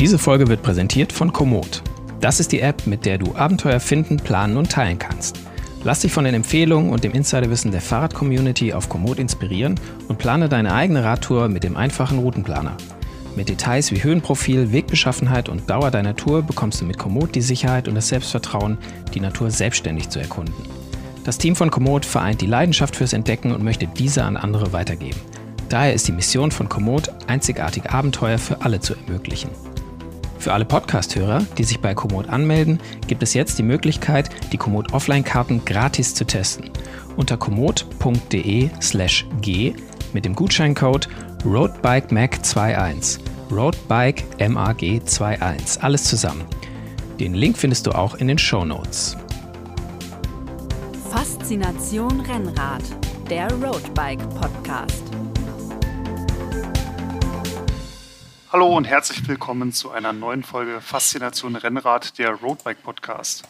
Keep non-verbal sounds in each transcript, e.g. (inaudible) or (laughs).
Diese Folge wird präsentiert von Komoot. Das ist die App, mit der du Abenteuer finden, planen und teilen kannst. Lass dich von den Empfehlungen und dem Insiderwissen der Fahrrad-Community auf Komoot inspirieren und plane deine eigene Radtour mit dem einfachen Routenplaner. Mit Details wie Höhenprofil, Wegbeschaffenheit und Dauer deiner Tour bekommst du mit Komoot die Sicherheit und das Selbstvertrauen, die Natur selbstständig zu erkunden. Das Team von Komoot vereint die Leidenschaft fürs Entdecken und möchte diese an andere weitergeben. Daher ist die Mission von Komoot, einzigartige Abenteuer für alle zu ermöglichen. Für alle Podcast-Hörer, die sich bei Komoot anmelden, gibt es jetzt die Möglichkeit, die Komoot Offline-Karten gratis zu testen. Unter komoot.de slash g mit dem Gutscheincode RoadBikeMag21. Roadbike MAG 21. Alles zusammen. Den Link findest du auch in den Show Notes. Faszination Rennrad, der Roadbike Podcast. Hallo und herzlich willkommen zu einer neuen Folge Faszination Rennrad, der Roadbike Podcast.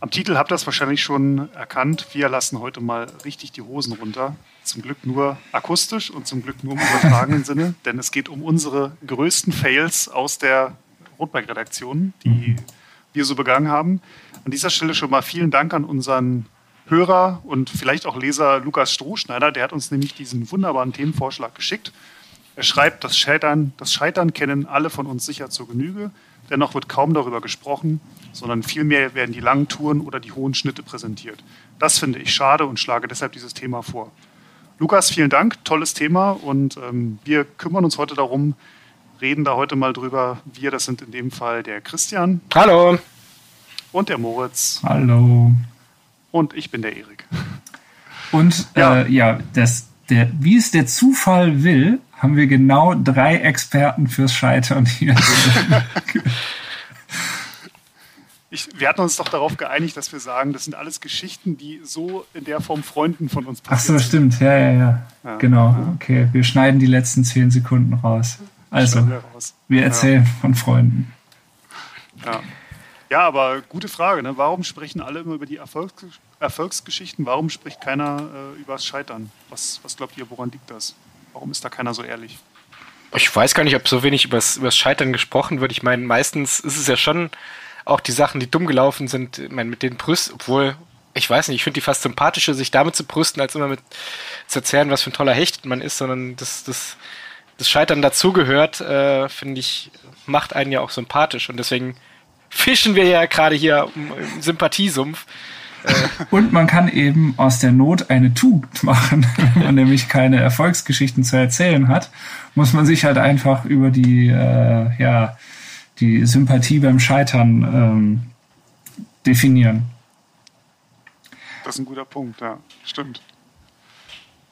Am Titel habt ihr es wahrscheinlich schon erkannt. Wir lassen heute mal richtig die Hosen runter. Zum Glück nur akustisch und zum Glück nur im übertragenen Sinne, (laughs) denn es geht um unsere größten Fails aus der Roadbike-Redaktion, die wir so begangen haben. An dieser Stelle schon mal vielen Dank an unseren Hörer und vielleicht auch Leser Lukas Strohschneider. Der hat uns nämlich diesen wunderbaren Themenvorschlag geschickt. Er schreibt, das Scheitern, das Scheitern kennen alle von uns sicher zur Genüge. Dennoch wird kaum darüber gesprochen, sondern vielmehr werden die langen Touren oder die hohen Schnitte präsentiert. Das finde ich schade und schlage deshalb dieses Thema vor. Lukas, vielen Dank, tolles Thema und ähm, wir kümmern uns heute darum, reden da heute mal drüber. Wir, das sind in dem Fall der Christian. Hallo. Und der Moritz. Hallo. Und ich bin der Erik. Und ja, äh, ja das, der, wie es der Zufall will, haben wir genau drei Experten fürs Scheitern hier. (laughs) ich, wir hatten uns doch darauf geeinigt, dass wir sagen, das sind alles Geschichten, die so in der Form Freunden von uns passieren. Ach so, stimmt. Ja, ja, ja, ja. Genau. Okay, wir schneiden die letzten zehn Sekunden raus. Also, wir, raus. wir, erzählen ja. von Freunden. Ja. ja, aber gute Frage. Ne? Warum sprechen alle immer über die Erfolgs Erfolgsgeschichten? Warum spricht keiner äh, über das Scheitern? Was, was glaubt ihr, woran liegt das? Warum ist da keiner so ehrlich? Ich weiß gar nicht, ob so wenig über das Scheitern gesprochen wird. Ich meine, meistens ist es ja schon auch die Sachen, die dumm gelaufen sind, ich meine, mit den Brüsten, obwohl, ich weiß nicht, ich finde die fast sympathischer, sich damit zu brüsten, als immer mit zu erzählen, was für ein toller Hecht man ist, sondern das, das, das Scheitern dazugehört, äh, finde ich, macht einen ja auch sympathisch. Und deswegen fischen wir ja gerade hier im Sympathiesumpf. (laughs) Und man kann eben aus der Not eine Tugend machen. (laughs) Wenn man nämlich keine Erfolgsgeschichten zu erzählen hat, muss man sich halt einfach über die, äh, ja, die Sympathie beim Scheitern ähm, definieren. Das ist ein guter Punkt, ja, stimmt.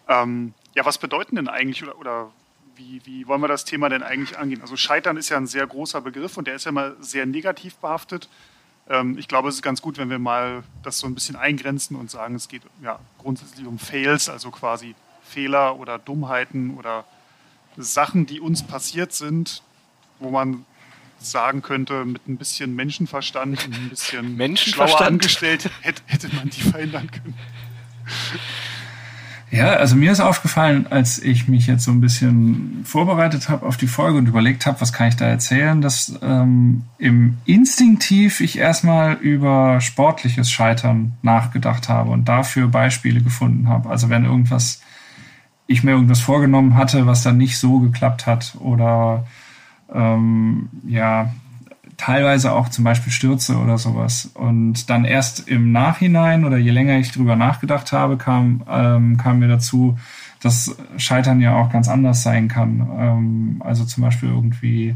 Ähm, ja, was bedeuten denn eigentlich oder, oder wie, wie wollen wir das Thema denn eigentlich angehen? Also Scheitern ist ja ein sehr großer Begriff und der ist ja mal sehr negativ behaftet. Ähm, ich glaube, es ist ganz gut, wenn wir mal das so ein bisschen eingrenzen und sagen, es geht ja grundsätzlich um Fails, also quasi Fehler oder Dummheiten oder Sachen, die uns passiert sind, wo man sagen könnte, mit ein bisschen Menschenverstand und ein bisschen (laughs) Menschenverstand? schlauer angestellt, hätte, hätte man die (laughs) verhindern können. Ja, also mir ist aufgefallen, als ich mich jetzt so ein bisschen vorbereitet habe auf die Folge und überlegt habe, was kann ich da erzählen, dass ähm, im instinktiv ich erstmal über sportliches Scheitern nachgedacht habe und dafür Beispiele gefunden habe. Also wenn irgendwas, ich mir irgendwas vorgenommen hatte, was dann nicht so geklappt hat oder ähm, ja, teilweise auch zum Beispiel Stürze oder sowas. Und dann erst im Nachhinein oder je länger ich drüber nachgedacht habe, kam, ähm, kam mir dazu, dass Scheitern ja auch ganz anders sein kann. Ähm, also zum Beispiel irgendwie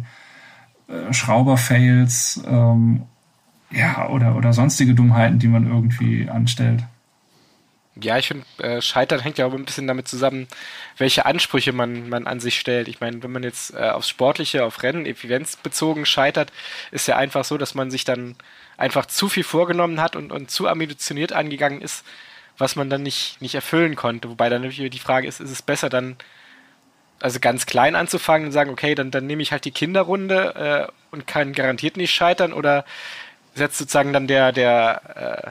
äh, Schrauber-Fails ähm, ja, oder, oder sonstige Dummheiten, die man irgendwie anstellt. Ja, ich finde, äh, Scheitern hängt ja auch ein bisschen damit zusammen, welche Ansprüche man, man an sich stellt. Ich meine, wenn man jetzt äh, aufs Sportliche, auf Rennen, Evidenz bezogen scheitert, ist ja einfach so, dass man sich dann einfach zu viel vorgenommen hat und, und zu ambitioniert angegangen ist, was man dann nicht, nicht erfüllen konnte. Wobei dann natürlich die Frage ist, ist es besser dann, also ganz klein anzufangen und sagen, okay, dann, dann nehme ich halt die Kinderrunde äh, und kann garantiert nicht scheitern oder setzt sozusagen dann der, der äh,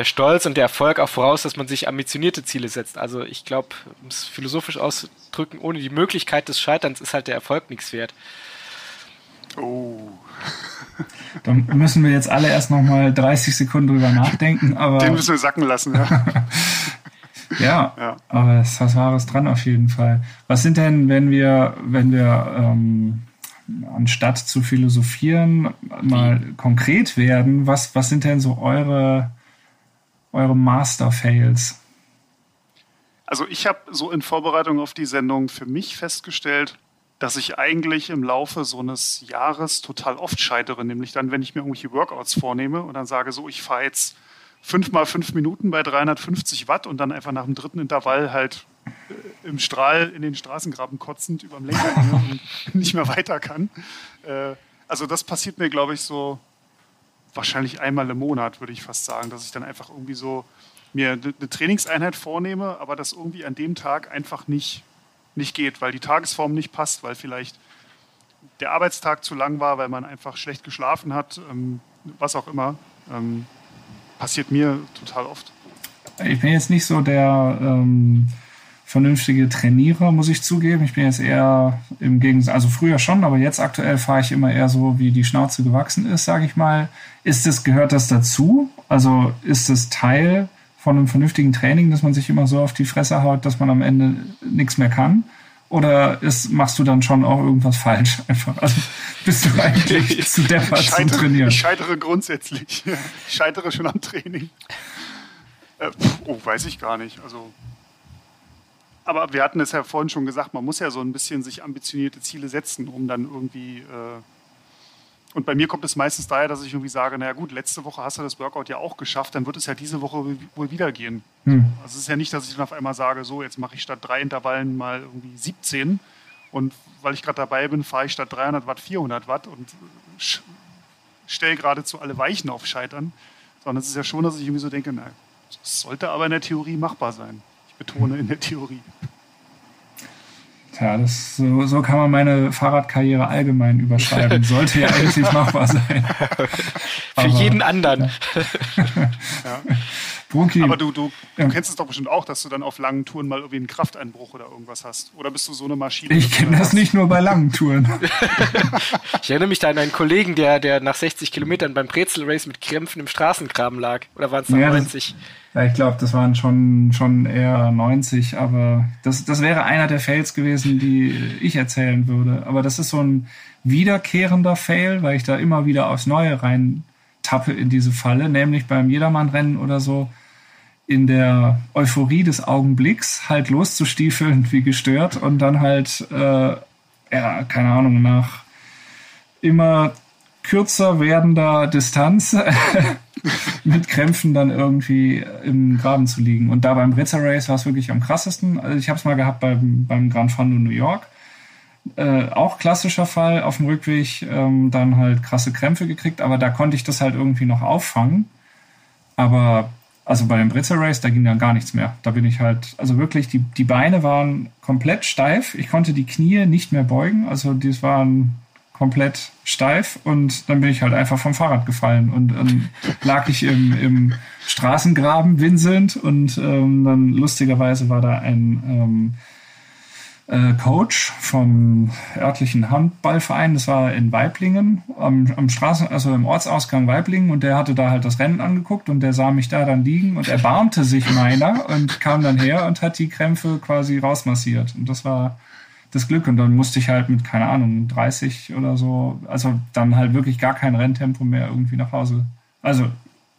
der Stolz und der Erfolg auch voraus, dass man sich ambitionierte Ziele setzt. Also ich glaube, um es philosophisch auszudrücken, ohne die Möglichkeit des Scheiterns ist halt der Erfolg nichts wert. Oh. (laughs) Da müssen wir jetzt alle erst noch mal 30 Sekunden drüber nachdenken. Aber Den müssen wir sacken lassen. Ja. (laughs) ja, Ja. aber es ist was Wahres dran auf jeden Fall. Was sind denn, wenn wir, wenn wir ähm, anstatt zu philosophieren mal konkret werden, was, was sind denn so eure, eure Master-Fails? Also ich habe so in Vorbereitung auf die Sendung für mich festgestellt, dass ich eigentlich im Laufe so eines Jahres total oft scheitere, nämlich dann, wenn ich mir irgendwelche Workouts vornehme und dann sage so, ich fahre jetzt fünf mal fünf Minuten bei 350 Watt und dann einfach nach dem dritten Intervall halt äh, im Strahl in den Straßengraben kotzend über dem Lenker (laughs) und nicht mehr weiter kann. Äh, also das passiert mir, glaube ich, so wahrscheinlich einmal im Monat, würde ich fast sagen, dass ich dann einfach irgendwie so mir eine Trainingseinheit vornehme, aber das irgendwie an dem Tag einfach nicht, nicht geht, weil die Tagesform nicht passt, weil vielleicht der Arbeitstag zu lang war, weil man einfach schlecht geschlafen hat, ähm, was auch immer. Ähm, passiert mir total oft. Ich bin jetzt nicht so der ähm, vernünftige Trainierer, muss ich zugeben. Ich bin jetzt eher im Gegensatz, also früher schon, aber jetzt aktuell fahre ich immer eher so, wie die Schnauze gewachsen ist, sage ich mal. Ist es, gehört das dazu? Also ist es Teil von einem vernünftigen Training, dass man sich immer so auf die Fresse haut, dass man am Ende nichts mehr kann? Oder ist, machst du dann schon auch irgendwas falsch? Einfach. Also bist du (laughs) eigentlich zu deppert Ich zum Trainieren? ich scheitere grundsätzlich. (laughs) Ich scheitere schon am Training. Äh, oh, weiß ich gar nicht. Also, aber wir hatten es ja vorhin schon gesagt, man muss ja so ein bisschen sich ambitionierte Ziele setzen, um dann irgendwie. Äh, und bei mir kommt es meistens daher, dass ich irgendwie sage, naja gut, letzte Woche hast du das Workout ja auch geschafft, dann wird es ja diese Woche wohl wieder gehen. Hm. Also es ist ja nicht, dass ich dann auf einmal sage, so, jetzt mache ich statt drei Intervallen mal irgendwie 17 und weil ich gerade dabei bin, fahre ich statt 300 Watt 400 Watt und stelle geradezu alle Weichen auf Scheitern. Sondern es ist ja schon, dass ich irgendwie so denke, na, das sollte aber in der Theorie machbar sein. Betone in der Theorie. Tja, das, so, so kann man meine Fahrradkarriere allgemein überschreiben. (laughs) Sollte ja eigentlich machbar sein. Für Aber- jeden anderen. Brunki, Aber du, du, du Ja. kennst es doch bestimmt auch, dass du dann auf langen Touren mal irgendwie einen Krafteinbruch oder irgendwas hast. Oder bist du so eine Maschine? ich kenne das sagst, nicht nur bei langen Touren. (laughs) Ich erinnere mich da an einen Kollegen, der, der nach 60 Kilometern beim Brezel Race mit Krämpfen im Straßengraben lag. Oder waren es Ja, das- 90? Ja, ich glaube, das waren schon, schon eher 90, aber das, das wäre einer der Fails gewesen, die ich erzählen würde. Aber das ist so ein wiederkehrender Fail, weil ich da immer wieder aufs Neue rein tappe in diese Falle, nämlich beim Jedermannrennen oder so in der Euphorie des Augenblicks halt loszustiefeln wie gestört und dann halt, äh, ja, keine Ahnung, nach immer kürzer werdender Distanz (laughs) mit Krämpfen dann irgendwie im Graben zu liegen. Und da beim Ritzer Race war es wirklich am krassesten. Also ich habe es mal gehabt beim, beim Gran Fondo New York. Äh, auch klassischer Fall auf dem Rückweg, ähm, dann halt krasse Krämpfe gekriegt, aber da konnte ich das halt irgendwie noch auffangen. Aber also bei dem Britzer Race, da ging dann gar nichts mehr. Da bin ich halt, also wirklich, die, die Beine waren komplett steif. Ich konnte die Knie nicht mehr beugen. Also die waren komplett steif und dann bin ich halt einfach vom Fahrrad gefallen und dann lag ich im, im Straßengraben winselnd und ähm, dann lustigerweise war da ein ähm, äh, Coach vom örtlichen Handballverein, das war in Weiblingen, am, am Straßen, also im Ortsausgang Weiblingen und der hatte da halt das Rennen angeguckt und der sah mich da dann liegen und erbarmte sich meiner und kam dann her und hat die Krämpfe quasi rausmassiert und das war das Glück und dann musste ich halt mit, keine Ahnung, 30 oder so, also dann halt wirklich gar kein Renntempo mehr irgendwie nach Hause. Also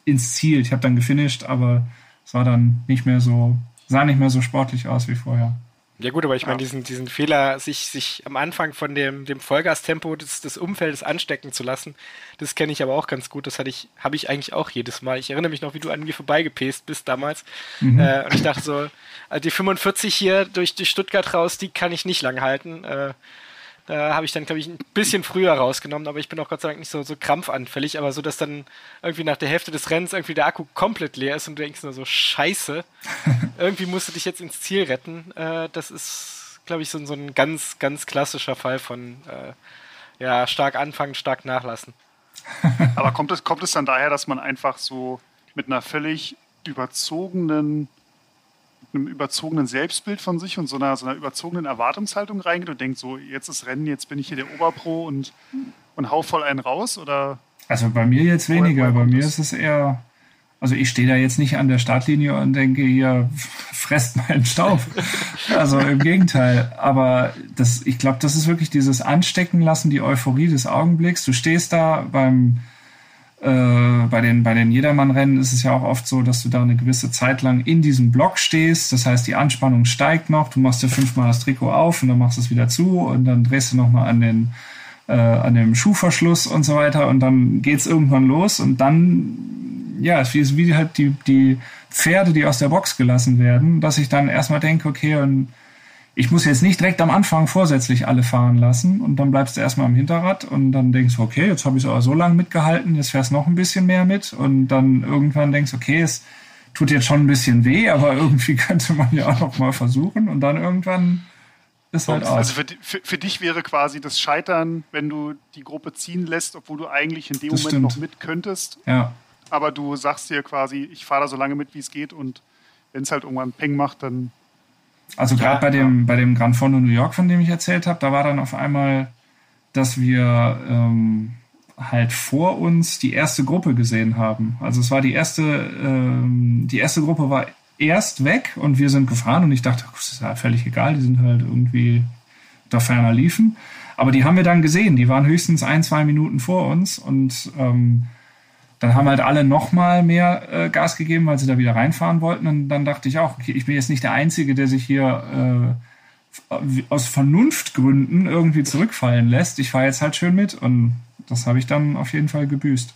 ins Ziel. Ich habe dann gefinisht, aber es war dann nicht mehr so, sah nicht mehr so sportlich aus wie vorher. Ja gut, aber ich meine, diesen, diesen Fehler, sich, sich am Anfang von dem, dem Vollgastempo des, des Umfeldes anstecken zu lassen, das kenne ich aber auch ganz gut. Das hatte ich, habe ich eigentlich auch jedes Mal. Ich erinnere mich noch, wie du an mir vorbeigepest bist damals. Äh, und ich dachte so, also die 45 hier durch, durch Stuttgart raus, die kann ich nicht lang halten. Äh, da habe ich dann, glaube ich, ein bisschen früher rausgenommen, aber ich bin auch Gott sei Dank nicht so, so krampfanfällig, aber so, dass dann irgendwie nach der Hälfte des Rennens irgendwie der Akku komplett leer ist und du denkst nur so, scheiße, (laughs) irgendwie musst du dich jetzt ins Ziel retten. Äh, das ist, glaube ich, so, so ein ganz, ganz klassischer Fall von äh, ja, stark anfangen, stark nachlassen. Aber kommt es, kommt es dann daher, dass man einfach so mit einer völlig überzogenen, einem überzogenen Selbstbild von sich und so einer, so einer überzogenen Erwartungshaltung reingeht und denkt so, jetzt ist Rennen, jetzt bin ich hier der Oberpro und und hau voll einen raus? Oder? Also bei mir jetzt weniger. Bei mir ist es eher, also ich stehe da jetzt nicht an der Startlinie und denke, hier fresst meinen Staub. (laughs) also im Gegenteil. Aber das, ich glaube, das ist wirklich dieses Anstecken lassen, die Euphorie des Augenblicks. Du stehst da beim äh, bei den, bei den Jedermann-Rennen ist es ja auch oft so, dass du da eine gewisse Zeit lang in diesem Block stehst. Das heißt, die Anspannung steigt noch. Du machst dir fünfmal das Trikot auf und dann machst du es wieder zu und dann drehst du nochmal an den, äh, an dem Schuhverschluss und so weiter und dann geht's irgendwann los und dann, ja, es ist wie halt die, die Pferde, die aus der Box gelassen werden, dass ich dann erstmal denke, okay, und ich muss jetzt nicht direkt am Anfang vorsätzlich alle fahren lassen und dann bleibst du erstmal am Hinterrad und dann denkst du, okay, jetzt habe ich es aber so lange mitgehalten, jetzt fährst noch ein bisschen mehr mit und dann irgendwann denkst, okay, es tut jetzt schon ein bisschen weh, aber (laughs) irgendwie könnte man ja auch noch mal versuchen und dann irgendwann ist halt aus. Also für, für, für, dich wäre quasi das Scheitern, wenn du die Gruppe ziehen lässt, obwohl du eigentlich in dem das Moment stimmt. noch mit könntest. Ja. Aber du sagst dir quasi, ich fahre da so lange mit, wie es geht und wenn es halt irgendwann Peng macht, dann also gerade bei dem, bei dem Gran Fondo New York, von dem ich erzählt habe, da war dann auf einmal, dass wir ähm, halt vor uns die erste Gruppe gesehen haben. Also es war die erste, ähm, die erste Gruppe war erst weg und wir sind gefahren und ich dachte, das ist ja völlig egal, die sind halt irgendwie da ferner liefen. Aber die haben wir dann gesehen, die waren höchstens ein, zwei Minuten vor uns und ähm, dann haben halt alle nochmal mehr äh, Gas gegeben, weil sie da wieder reinfahren wollten. Und dann dachte ich auch, okay, ich bin jetzt nicht der Einzige, der sich hier äh, aus Vernunftgründen irgendwie zurückfallen lässt. Ich fahre jetzt halt schön mit und das habe ich dann auf jeden Fall gebüßt.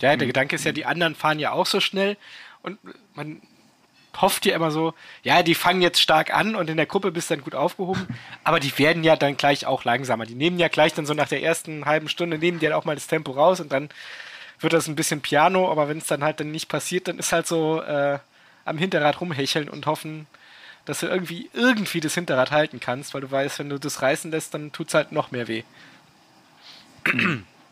Ja, der Gedanke ist ja, die anderen fahren ja auch so schnell und man hofft ja immer so, ja, die fangen jetzt stark an und in der Gruppe bist du dann gut aufgehoben, (laughs) aber die werden ja dann gleich auch langsamer. Die nehmen ja gleich dann so nach der ersten halben Stunde, nehmen die dann auch mal das Tempo raus und dann wird das ein bisschen Piano, aber wenn es dann halt dann nicht passiert, dann ist halt so äh, am Hinterrad rumhecheln und hoffen, dass du irgendwie irgendwie das Hinterrad halten kannst, weil du weißt, wenn du das reißen lässt, dann tut es halt noch mehr weh.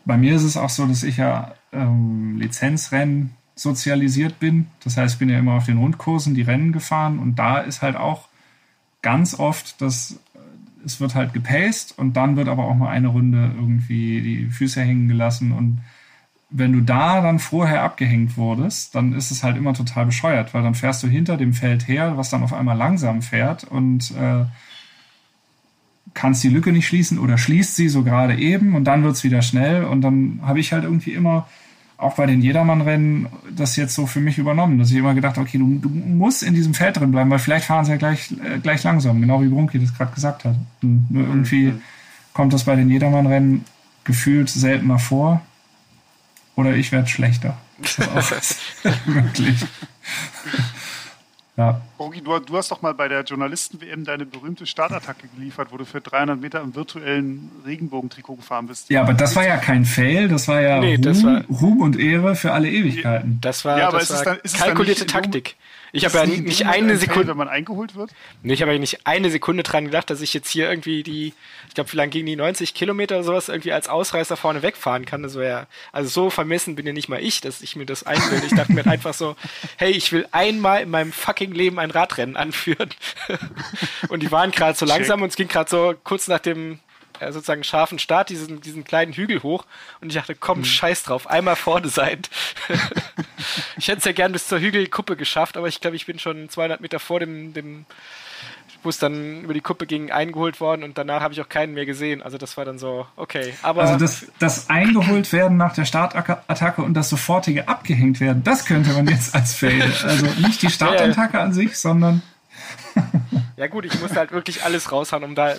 Bei mir ist es auch so, dass ich ja ähm, Lizenzrennen sozialisiert bin. Das heißt, ich bin ja immer auf den Rundkursen die Rennen gefahren und da ist halt auch ganz oft, dass äh, es wird halt gepaced und dann wird aber auch mal eine Runde irgendwie die Füße hängen gelassen und wenn du da dann vorher abgehängt wurdest, dann ist es halt immer total bescheuert, weil dann fährst du hinter dem Feld her, was dann auf einmal langsam fährt und äh, kannst die Lücke nicht schließen oder schließt sie so gerade eben und dann wird's wieder schnell und dann habe ich halt irgendwie immer auch bei den Jedermann-Rennen das jetzt so für mich übernommen, dass ich immer gedacht okay, du, du musst in diesem Feld drin bleiben, weil vielleicht fahren sie ja gleich, äh, gleich langsam, genau wie Brunki das gerade gesagt hat. Und nur irgendwie mhm. kommt das bei den Jedermann-Rennen gefühlt seltener vor oder ich werde schlechter. Ist (laughs) auch (laughs) möglich. ja. Rogi, du, du, hast doch mal bei der Journalisten-WM deine berühmte Startattacke geliefert, wo du für 300 Meter im virtuellen Regenbogentrikot gefahren bist. Ja, aber das war ja kein Fail, das war ja nee, Ruhm, war, Ruhm, und Ehre für alle Ewigkeiten. Das war, ja, aber das war dann, kalkulierte Taktik. Ich habe ja nicht eine Sekunde, wenn man eingeholt wird. Nee, ich habe ja nicht eine Sekunde dran gedacht, dass ich jetzt hier irgendwie die, ich glaube, wie lange gingen die 90 Kilometer oder sowas irgendwie als Ausreißer vorne wegfahren kann. Das wäre also so vermessen bin ja nicht mal ich, dass ich mir das einbilde. Ich dachte mir (laughs) einfach so, hey, ich will einmal in meinem fucking Leben ein Radrennen anführen. (laughs) und die waren gerade so langsam Check. und es ging gerade so kurz nach dem äh, sozusagen scharfen Start, diesen, diesen kleinen Hügel hoch. Und ich dachte, komm, mhm. scheiß drauf, einmal vorne sein. (laughs) ich hätte es ja gern bis zur Hügelkuppe geschafft, aber ich glaube, ich bin schon 200 Meter vor dem, dem wo es dann über die Kuppe ging, eingeholt worden und danach habe ich auch keinen mehr gesehen. Also das war dann so, okay. Aber also das, das eingeholt werden nach der Startattacke und das sofortige abgehängt werden, das könnte man jetzt als Fail. Also nicht die Startattacke an sich, sondern... (laughs) ja gut, ich musste halt wirklich alles raushauen, um da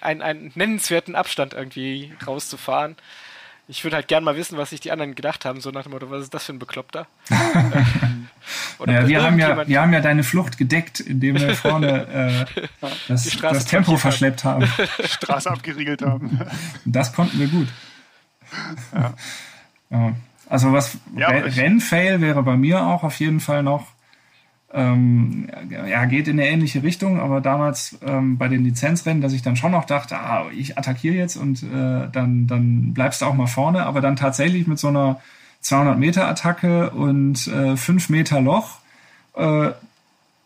einen, einen nennenswerten Abstand irgendwie rauszufahren. Ich würde halt gern mal wissen, was sich die anderen gedacht haben, so nach dem Motto, was ist das für ein Bekloppter? (laughs) ja, wir, haben ja, wir haben ja deine Flucht gedeckt, indem wir vorne äh, (laughs) das, das Tempo verschleppt haben. (laughs) Straße abgeriegelt haben. Das konnten wir gut. Ja. Also was ja, Rennfail wäre bei mir auch auf jeden Fall noch ähm, ja, geht in eine ähnliche Richtung, aber damals ähm, bei den Lizenzrennen, dass ich dann schon noch dachte, ah, ich attackiere jetzt und äh, dann, dann bleibst du auch mal vorne, aber dann tatsächlich mit so einer 200 Meter Attacke und äh, 5 Meter Loch äh,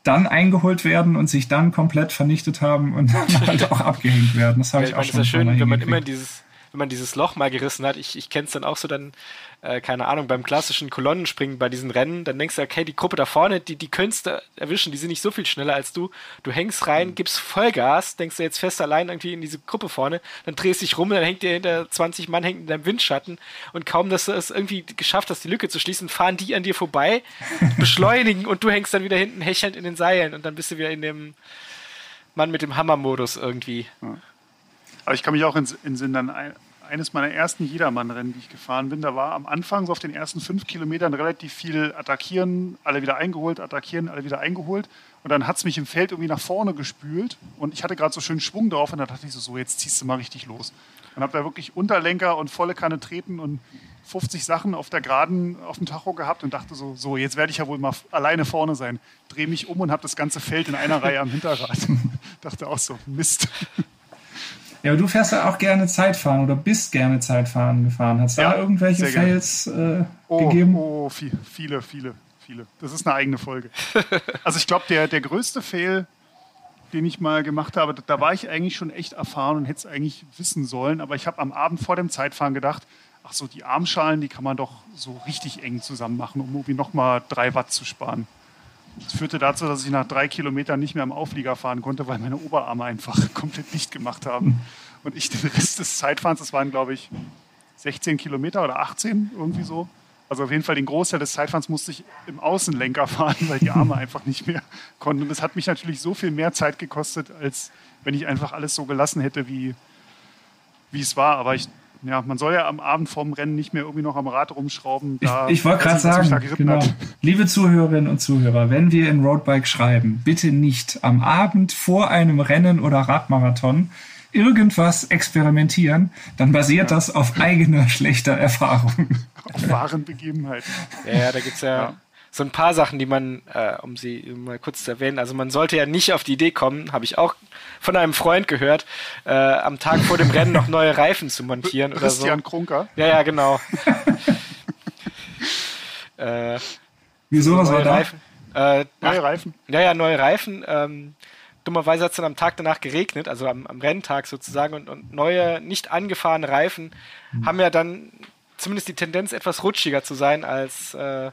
dann eingeholt werden und sich dann komplett vernichtet haben und (laughs) dann halt auch abgehängt werden. Das habe ja, ich auch schon ist ja schön, wenn man immer dieses wenn man dieses Loch mal gerissen hat, ich, ich kenne es dann auch so dann, äh, keine Ahnung, beim klassischen Kolonnenspringen bei diesen Rennen, dann denkst du, okay, die Gruppe da vorne, die, die könntest du erwischen, die sind nicht so viel schneller als du. Du hängst rein, mhm. gibst Vollgas, denkst du jetzt fest allein irgendwie in diese Gruppe vorne, dann drehst dich rum, dann hängt dir hinter 20 Mann hängt in deinem Windschatten und kaum, dass du es irgendwie geschafft hast, die Lücke zu schließen, fahren die an dir vorbei, (laughs) beschleunigen und du hängst dann wieder hinten hechelnd in den Seilen und dann bist du wieder in dem Mann mit dem Hammermodus irgendwie. Ja. Aber ich kann mich auch in, in Sinn dann ein, eines meiner ersten Jedermann-Rennen, die ich gefahren bin, da war am Anfang so auf den ersten fünf Kilometern relativ viel attackieren, alle wieder eingeholt, attackieren, alle wieder eingeholt. Und dann hat es mich im Feld irgendwie nach vorne gespült und ich hatte gerade so schön Schwung drauf und da dachte ich so, so jetzt ziehst du mal richtig los. Und habe da wirklich Unterlenker und volle Kanne treten und 50 Sachen auf der Geraden auf dem Tacho gehabt und dachte so, so jetzt werde ich ja wohl mal alleine vorne sein. Drehe mich um und habe das ganze Feld in einer Reihe am Hinterrad. (laughs) dachte auch so, Mist. Ja, aber du fährst ja auch gerne Zeitfahren oder bist gerne Zeitfahren gefahren. Hat es ja, da irgendwelche Fails äh, oh, gegeben? Oh, viel, viele, viele, viele. Das ist eine eigene Folge. (laughs) also ich glaube, der, der größte Fail, den ich mal gemacht habe, da war ich eigentlich schon echt erfahren und hätte es eigentlich wissen sollen. Aber ich habe am Abend vor dem Zeitfahren gedacht, ach so, die Armschalen, die kann man doch so richtig eng zusammen machen, um irgendwie nochmal drei Watt zu sparen. Das führte dazu, dass ich nach drei Kilometern nicht mehr am Auflieger fahren konnte, weil meine Oberarme einfach (laughs) komplett dicht gemacht haben. Und ich den Rest des Zeitfahrens, das waren glaube ich 16 Kilometer oder 18, irgendwie so. Also auf jeden Fall den Großteil des Zeitfahrens musste ich im Außenlenker fahren, weil die Arme (laughs) einfach nicht mehr konnten. Und das hat mich natürlich so viel mehr Zeit gekostet, als wenn ich einfach alles so gelassen hätte, wie, wie es war. Aber ich ja, man soll ja am Abend vorm Rennen nicht mehr irgendwie noch am Rad rumschrauben. ich, ich wollte gerade sagen, genau. liebe Zuhörerinnen und Zuhörer, wenn wir in Roadbike schreiben, bitte nicht am Abend vor einem Rennen oder Radmarathon irgendwas experimentieren, dann basiert ja. das auf eigener schlechter Erfahrung. Auf wahren Begebenheiten. Ja, ja da gibt's ja, ja so ein paar Sachen, die man, äh, um sie mal kurz zu erwähnen, also man sollte ja nicht auf die Idee kommen, habe ich auch von einem Freund gehört, äh, am Tag vor dem Rennen noch neue Reifen zu montieren oder Christian so. Krunker? Ja, ja, genau. (laughs) äh, Wieso, was war da? Reifen. Äh, neue ach, Reifen? Ja, ja, neue Reifen. Ähm, dummerweise hat es dann am Tag danach geregnet, also am, am Renntag sozusagen, und, und neue, nicht angefahrene Reifen mhm. haben ja dann zumindest die Tendenz, etwas rutschiger zu sein als äh,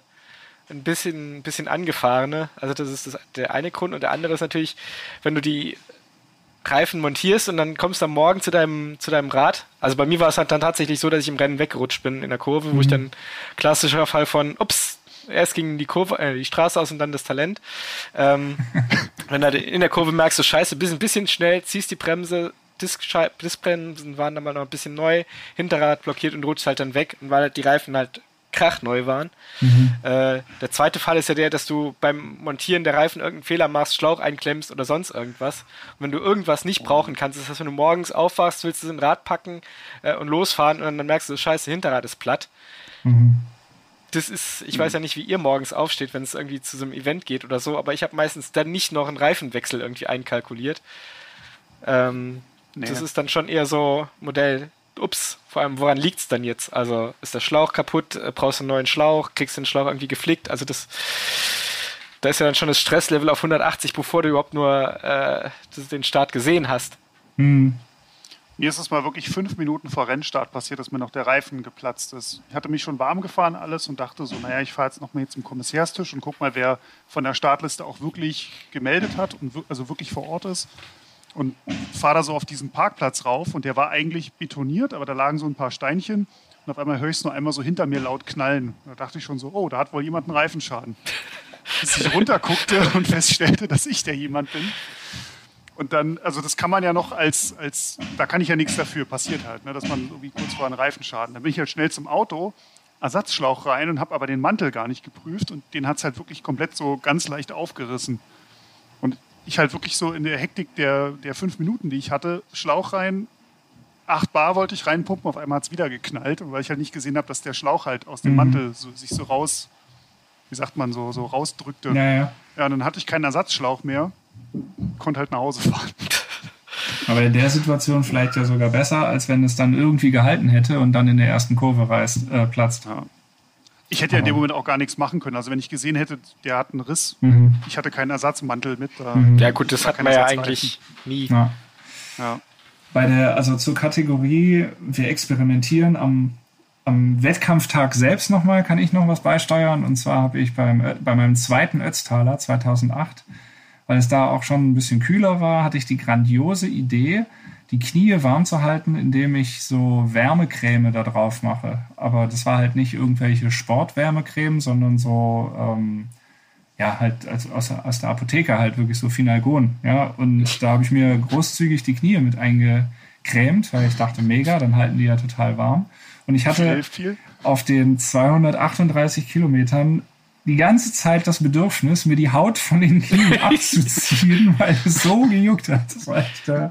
ein bisschen, ein bisschen angefahrene. Also das ist das, der eine Grund. Und der andere ist natürlich, wenn du die Reifen montierst und dann kommst du am Morgen zu deinem, zu deinem Rad. Also bei mir war es halt dann tatsächlich so, dass ich im Rennen weggerutscht bin in der Kurve, mhm. wo ich mhm. dann klassischer Fall von, ups, erst ging die Kurve, äh, die Straße aus und dann das Talent. Ähm, (laughs) wenn du in der Kurve merkst, du scheiße, bist ein bisschen schnell, ziehst die Bremse, Diskbremsen waren dann mal noch ein bisschen neu, Hinterrad blockiert und rutscht halt dann weg, und weil halt die Reifen halt krachneu waren. Mhm. Äh, der zweite Fall ist ja der, dass du beim Montieren der Reifen irgendeinen Fehler machst, Schlauch einklemmst oder sonst irgendwas. Und wenn du irgendwas nicht brauchen kannst, ist das, wenn du morgens aufwachst, willst du ein Rad packen äh, und losfahren und dann merkst du, scheiße, Hinterrad ist platt. Mhm. Das ist, ich weiß ja nicht, wie ihr morgens aufsteht, wenn es irgendwie zu so einem Event geht oder so, aber ich habe meistens dann nicht noch einen Reifenwechsel irgendwie einkalkuliert. Ähm, nee. Das ist dann schon eher so Modell ups, vor allem, woran liegt es dann jetzt? Also ist der Schlauch kaputt, äh, brauchst du einen neuen Schlauch, kriegst den Schlauch irgendwie geflickt? Also das, da ist ja dann schon das Stresslevel auf 180, bevor du überhaupt nur äh, den Start gesehen hast. Hm. Mir ist es mal wirklich fünf Minuten vor Rennstart passiert, dass mir noch der Reifen geplatzt ist. Ich hatte mich schon warm gefahren alles und dachte so, naja, ich fahre jetzt noch mal hier zum Kommissärstisch und guck mal, wer von der Startliste auch wirklich gemeldet hat und also wirklich vor Ort ist und fahre da so auf diesen Parkplatz rauf und der war eigentlich betoniert, aber da lagen so ein paar Steinchen und auf einmal höre ich es nur einmal so hinter mir laut knallen. Da dachte ich schon so, oh, da hat wohl jemand einen Reifenschaden. (laughs) Bis ich runterguckte und feststellte, dass ich der jemand bin. Und dann, also das kann man ja noch als, als da kann ich ja nichts dafür, passiert halt, ne, dass man irgendwie kurz vor einem Reifenschaden. Dann bin ich halt schnell zum Auto, Ersatzschlauch rein und habe aber den Mantel gar nicht geprüft und den hat es halt wirklich komplett so ganz leicht aufgerissen. Ich halt wirklich so in der Hektik der, der fünf Minuten, die ich hatte, Schlauch rein, acht Bar wollte ich reinpumpen, auf einmal hat es wieder geknallt, weil ich halt nicht gesehen habe, dass der Schlauch halt aus dem mhm. Mantel so, sich so raus, wie sagt man, so, so rausdrückte. Ja, ja. ja, dann hatte ich keinen Ersatzschlauch mehr, konnte halt nach Hause fahren. (laughs) Aber in der Situation vielleicht ja sogar besser, als wenn es dann irgendwie gehalten hätte und dann in der ersten Kurve reißt, äh, platzt. Ja. Ich hätte ja in dem Moment auch gar nichts machen können. Also wenn ich gesehen hätte, der hat einen Riss, mhm. ich hatte keinen Ersatzmantel mit. Mhm. Ja gut, das hat man ja eigentlich nie. Ja. ja. bei der, also zur Kategorie, wir experimentieren am, am Wettkampftag selbst nochmal, kann ich noch was beisteuern. Und zwar habe ich beim, bei meinem zweiten Ötztaler 2008, weil es da auch schon ein bisschen kühler war, hatte ich die grandiose Idee, die Knie warm zu halten, indem ich so Wärmecreme da drauf mache. Aber das war halt nicht irgendwelche Sportwärmecreme, sondern so, ähm, ja, halt als, aus, aus der Apotheke halt wirklich so Finalgon. Ja, und da habe ich mir großzügig die Knie mit eingecremt, weil ich dachte, mega, dann halten die ja total warm. Und ich hatte auf den 238 Kilometern die ganze Zeit das Bedürfnis, mir die Haut von den Knien (laughs) abzuziehen, weil es so gejuckt hat. Das war echt, äh,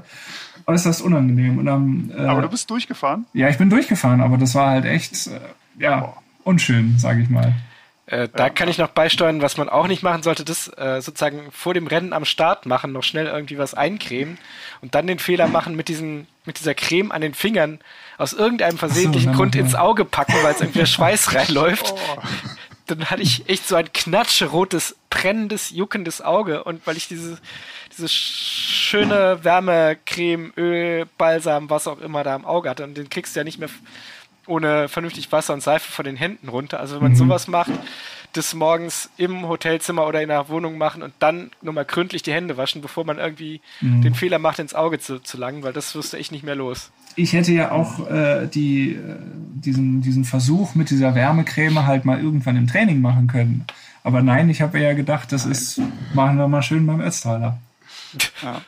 äußerst unangenehm. Und dann, äh, aber du bist durchgefahren? Ja, ich bin durchgefahren, aber das war halt echt, äh, ja, unschön, sage ich mal. Äh, da kann ich noch beisteuern, was man auch nicht machen sollte, das äh, sozusagen vor dem Rennen am Start machen, noch schnell irgendwie was eincremen und dann den Fehler machen, mit, diesen, mit dieser Creme an den Fingern aus irgendeinem versehentlichen so, Grund ins Auge packen, weil es irgendwie der Schweiß (laughs) reinläuft. Oh. Dann hatte ich echt so ein knatscherotes, brennendes, juckendes Auge und weil ich diese, diese schöne Wärmecreme, Öl, Balsam, was auch immer da im Auge hatte. Und den kriegst du ja nicht mehr ohne vernünftig Wasser und Seife von den Händen runter. Also wenn man mhm. sowas macht, das morgens im Hotelzimmer oder in der Wohnung machen und dann nochmal gründlich die Hände waschen, bevor man irgendwie mhm. den Fehler macht, ins Auge zu, zu langen, weil das wirst du echt nicht mehr los. Ich hätte ja auch äh, die, äh, diesen, diesen Versuch mit dieser Wärmecreme halt mal irgendwann im Training machen können. Aber nein, ich habe ja gedacht, das ist, machen wir mal schön beim Ötztaler. (laughs) Ja.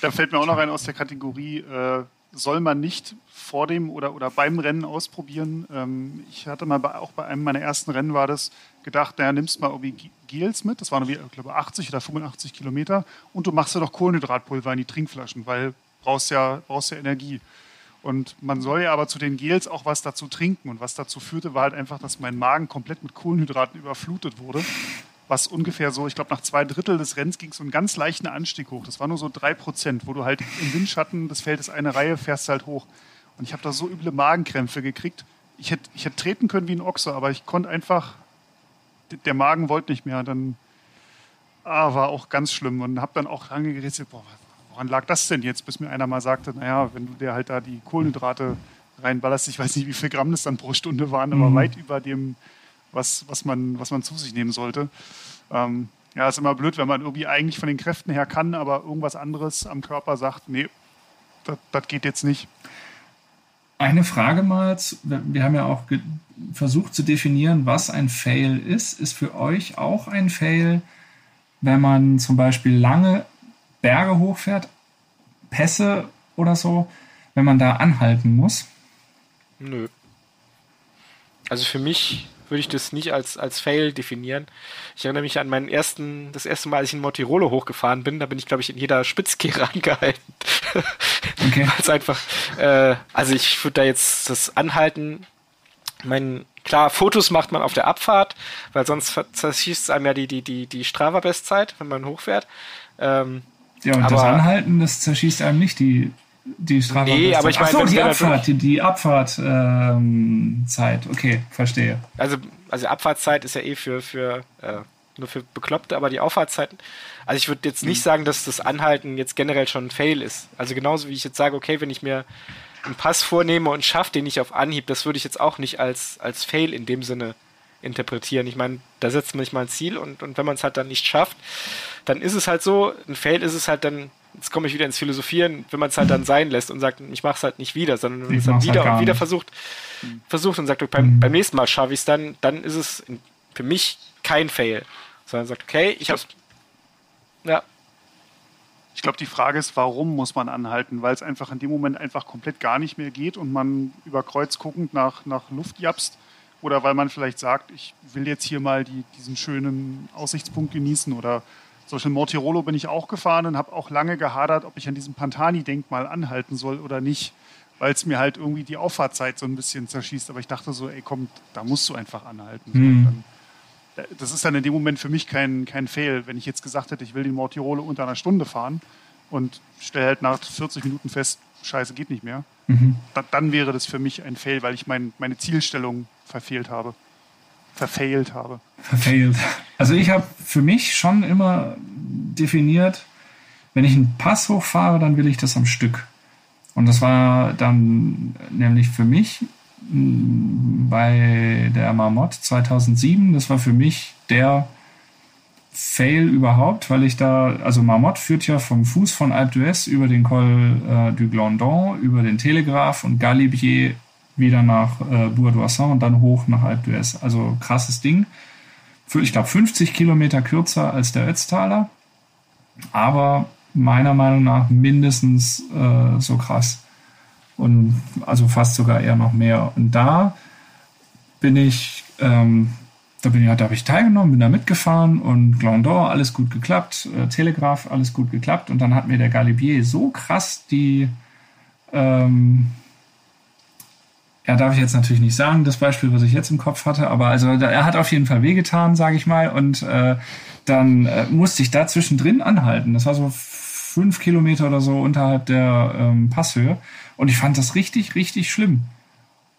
Da fällt mir auch noch ein aus der Kategorie, äh, soll man nicht vor dem oder, oder beim Rennen ausprobieren. Ähm, ich hatte mal bei, auch bei einem meiner ersten Rennen war das gedacht, naja, nimmst mal irgendwie Gels mit, das waren, ich glaube, 80 oder 85 Kilometer und du machst ja doch Kohlenhydratpulver in die Trinkflaschen, weil brauchst ja, brauchst ja Energie. Und man soll ja aber zu den Gels auch was dazu trinken. Und was dazu führte, war halt einfach, dass mein Magen komplett mit Kohlenhydraten überflutet wurde was ungefähr so, ich glaube, nach zwei Drittel des Rennens ging so einen ganz leichten Anstieg hoch. Das war nur so drei Prozent, wo du halt im Windschatten des Feldes eine Reihe fährst halt hoch. Und ich habe da so üble Magenkrämpfe gekriegt. Ich hätte ich hätt treten können wie ein Ochse, aber ich konnte einfach, der Magen wollte nicht mehr. Dann ah, war auch ganz schlimm und habe dann auch lange gerätselt, boah, woran lag das denn jetzt? Bis mir einer mal sagte, naja, wenn du dir halt da die Kohlenhydrate reinballerst, ich weiß nicht, wie viel Gramm das dann pro Stunde waren, aber mhm. weit über dem was, was, man, was man zu sich nehmen sollte. Ähm, ja, ist immer blöd, wenn man irgendwie eigentlich von den Kräften her kann, aber irgendwas anderes am Körper sagt, nee, das geht jetzt nicht. Eine Frage mal, wir haben ja auch versucht zu definieren, was ein Fail ist. Ist für euch auch ein Fail, wenn man zum Beispiel lange Berge hochfährt, Pässe oder so, wenn man da anhalten muss? Nö. Also für mich würde ich das nicht als, als Fail definieren. Ich erinnere mich an meinen ersten, das erste Mal, als ich in Mortirolo hochgefahren bin, da bin ich, glaube ich, in jeder Spitzkehre (laughs) angehalten. Okay. (laughs) Weil einfach, äh, also ich würde da jetzt das anhalten. Mein, klar, Fotos macht man auf der Abfahrt, weil sonst zerschießt einem ja die, die, die, die Strava-Bestzeit, wenn man hochfährt. Ähm, ja, und aber, das Anhalten, das zerschießt einem nicht die die Strafe. Nee, aber ich meine, so, die Abfahrt, die, die Abfahrtzeit. Ähm, okay, verstehe. Also, also Abfahrtszeit ist ja eh für, für äh, nur für Bekloppte, aber die Auffahrtzeiten. Also ich würde jetzt nicht mhm. sagen, dass das Anhalten jetzt generell schon ein Fail ist. Also genauso wie ich jetzt sage, okay, wenn ich mir einen Pass vornehme und schaffe den nicht auf Anhieb, das würde ich jetzt auch nicht als, als Fail in dem Sinne interpretieren. Ich meine, da setzt man sich mal ein Ziel und, und wenn man es halt dann nicht schafft, dann ist es halt so, ein Fail ist es halt dann jetzt komme ich wieder ins Philosophieren, wenn man es halt dann sein lässt und sagt, ich mache es halt nicht wieder, sondern wenn man es dann wieder halt und wieder versucht, versucht und sagt, beim, mhm. beim nächsten Mal schaffe ich es dann, dann ist es für mich kein Fail, sondern sagt, okay, ich habe ja. Ich glaube, die Frage ist, warum muss man anhalten? Weil es einfach in dem Moment einfach komplett gar nicht mehr geht und man über Kreuz guckend nach, nach Luft japst. Oder weil man vielleicht sagt, ich will jetzt hier mal die, diesen schönen Aussichtspunkt genießen oder zum Beispiel Mortirolo bin ich auch gefahren und habe auch lange gehadert, ob ich an diesem Pantani-Denkmal anhalten soll oder nicht, weil es mir halt irgendwie die Auffahrtzeit so ein bisschen zerschießt. Aber ich dachte so, ey komm, da musst du einfach anhalten. Mhm. Dann, das ist dann in dem Moment für mich kein, kein Fail. Wenn ich jetzt gesagt hätte, ich will den Mortirolo unter einer Stunde fahren und stelle halt nach 40 Minuten fest, scheiße, geht nicht mehr, mhm. da, dann wäre das für mich ein Fail, weil ich mein, meine Zielstellung verfehlt habe verfailt habe. Verfailt. Also ich habe für mich schon immer definiert, wenn ich einen Pass hochfahre, dann will ich das am Stück. Und das war dann nämlich für mich mm, bei der Marmot 2007, das war für mich der Fail überhaupt, weil ich da, also Marmot führt ja vom Fuß von Alpe d'Huez über den Col äh, du Glandon, über den Telegraph und Galibier wieder nach äh, Bourg-d'Oisson und dann hoch nach Alpe d'Huez. Also krasses Ding. Für, ich glaube, 50 Kilometer kürzer als der Ötztaler, aber meiner Meinung nach mindestens äh, so krass. Und also fast sogar eher noch mehr. Und da bin ich ähm, da bin ich, da habe ich teilgenommen, bin da mitgefahren und Glandor, alles gut geklappt, äh, Telegraph, alles gut geklappt. Und dann hat mir der Galibier so krass die, ähm, ja, darf ich jetzt natürlich nicht sagen, das Beispiel, was ich jetzt im Kopf hatte, aber also er hat auf jeden Fall wehgetan, sage ich mal. Und äh, dann äh, musste ich da zwischendrin anhalten. Das war so fünf Kilometer oder so unterhalb der ähm, Passhöhe. Und ich fand das richtig, richtig schlimm.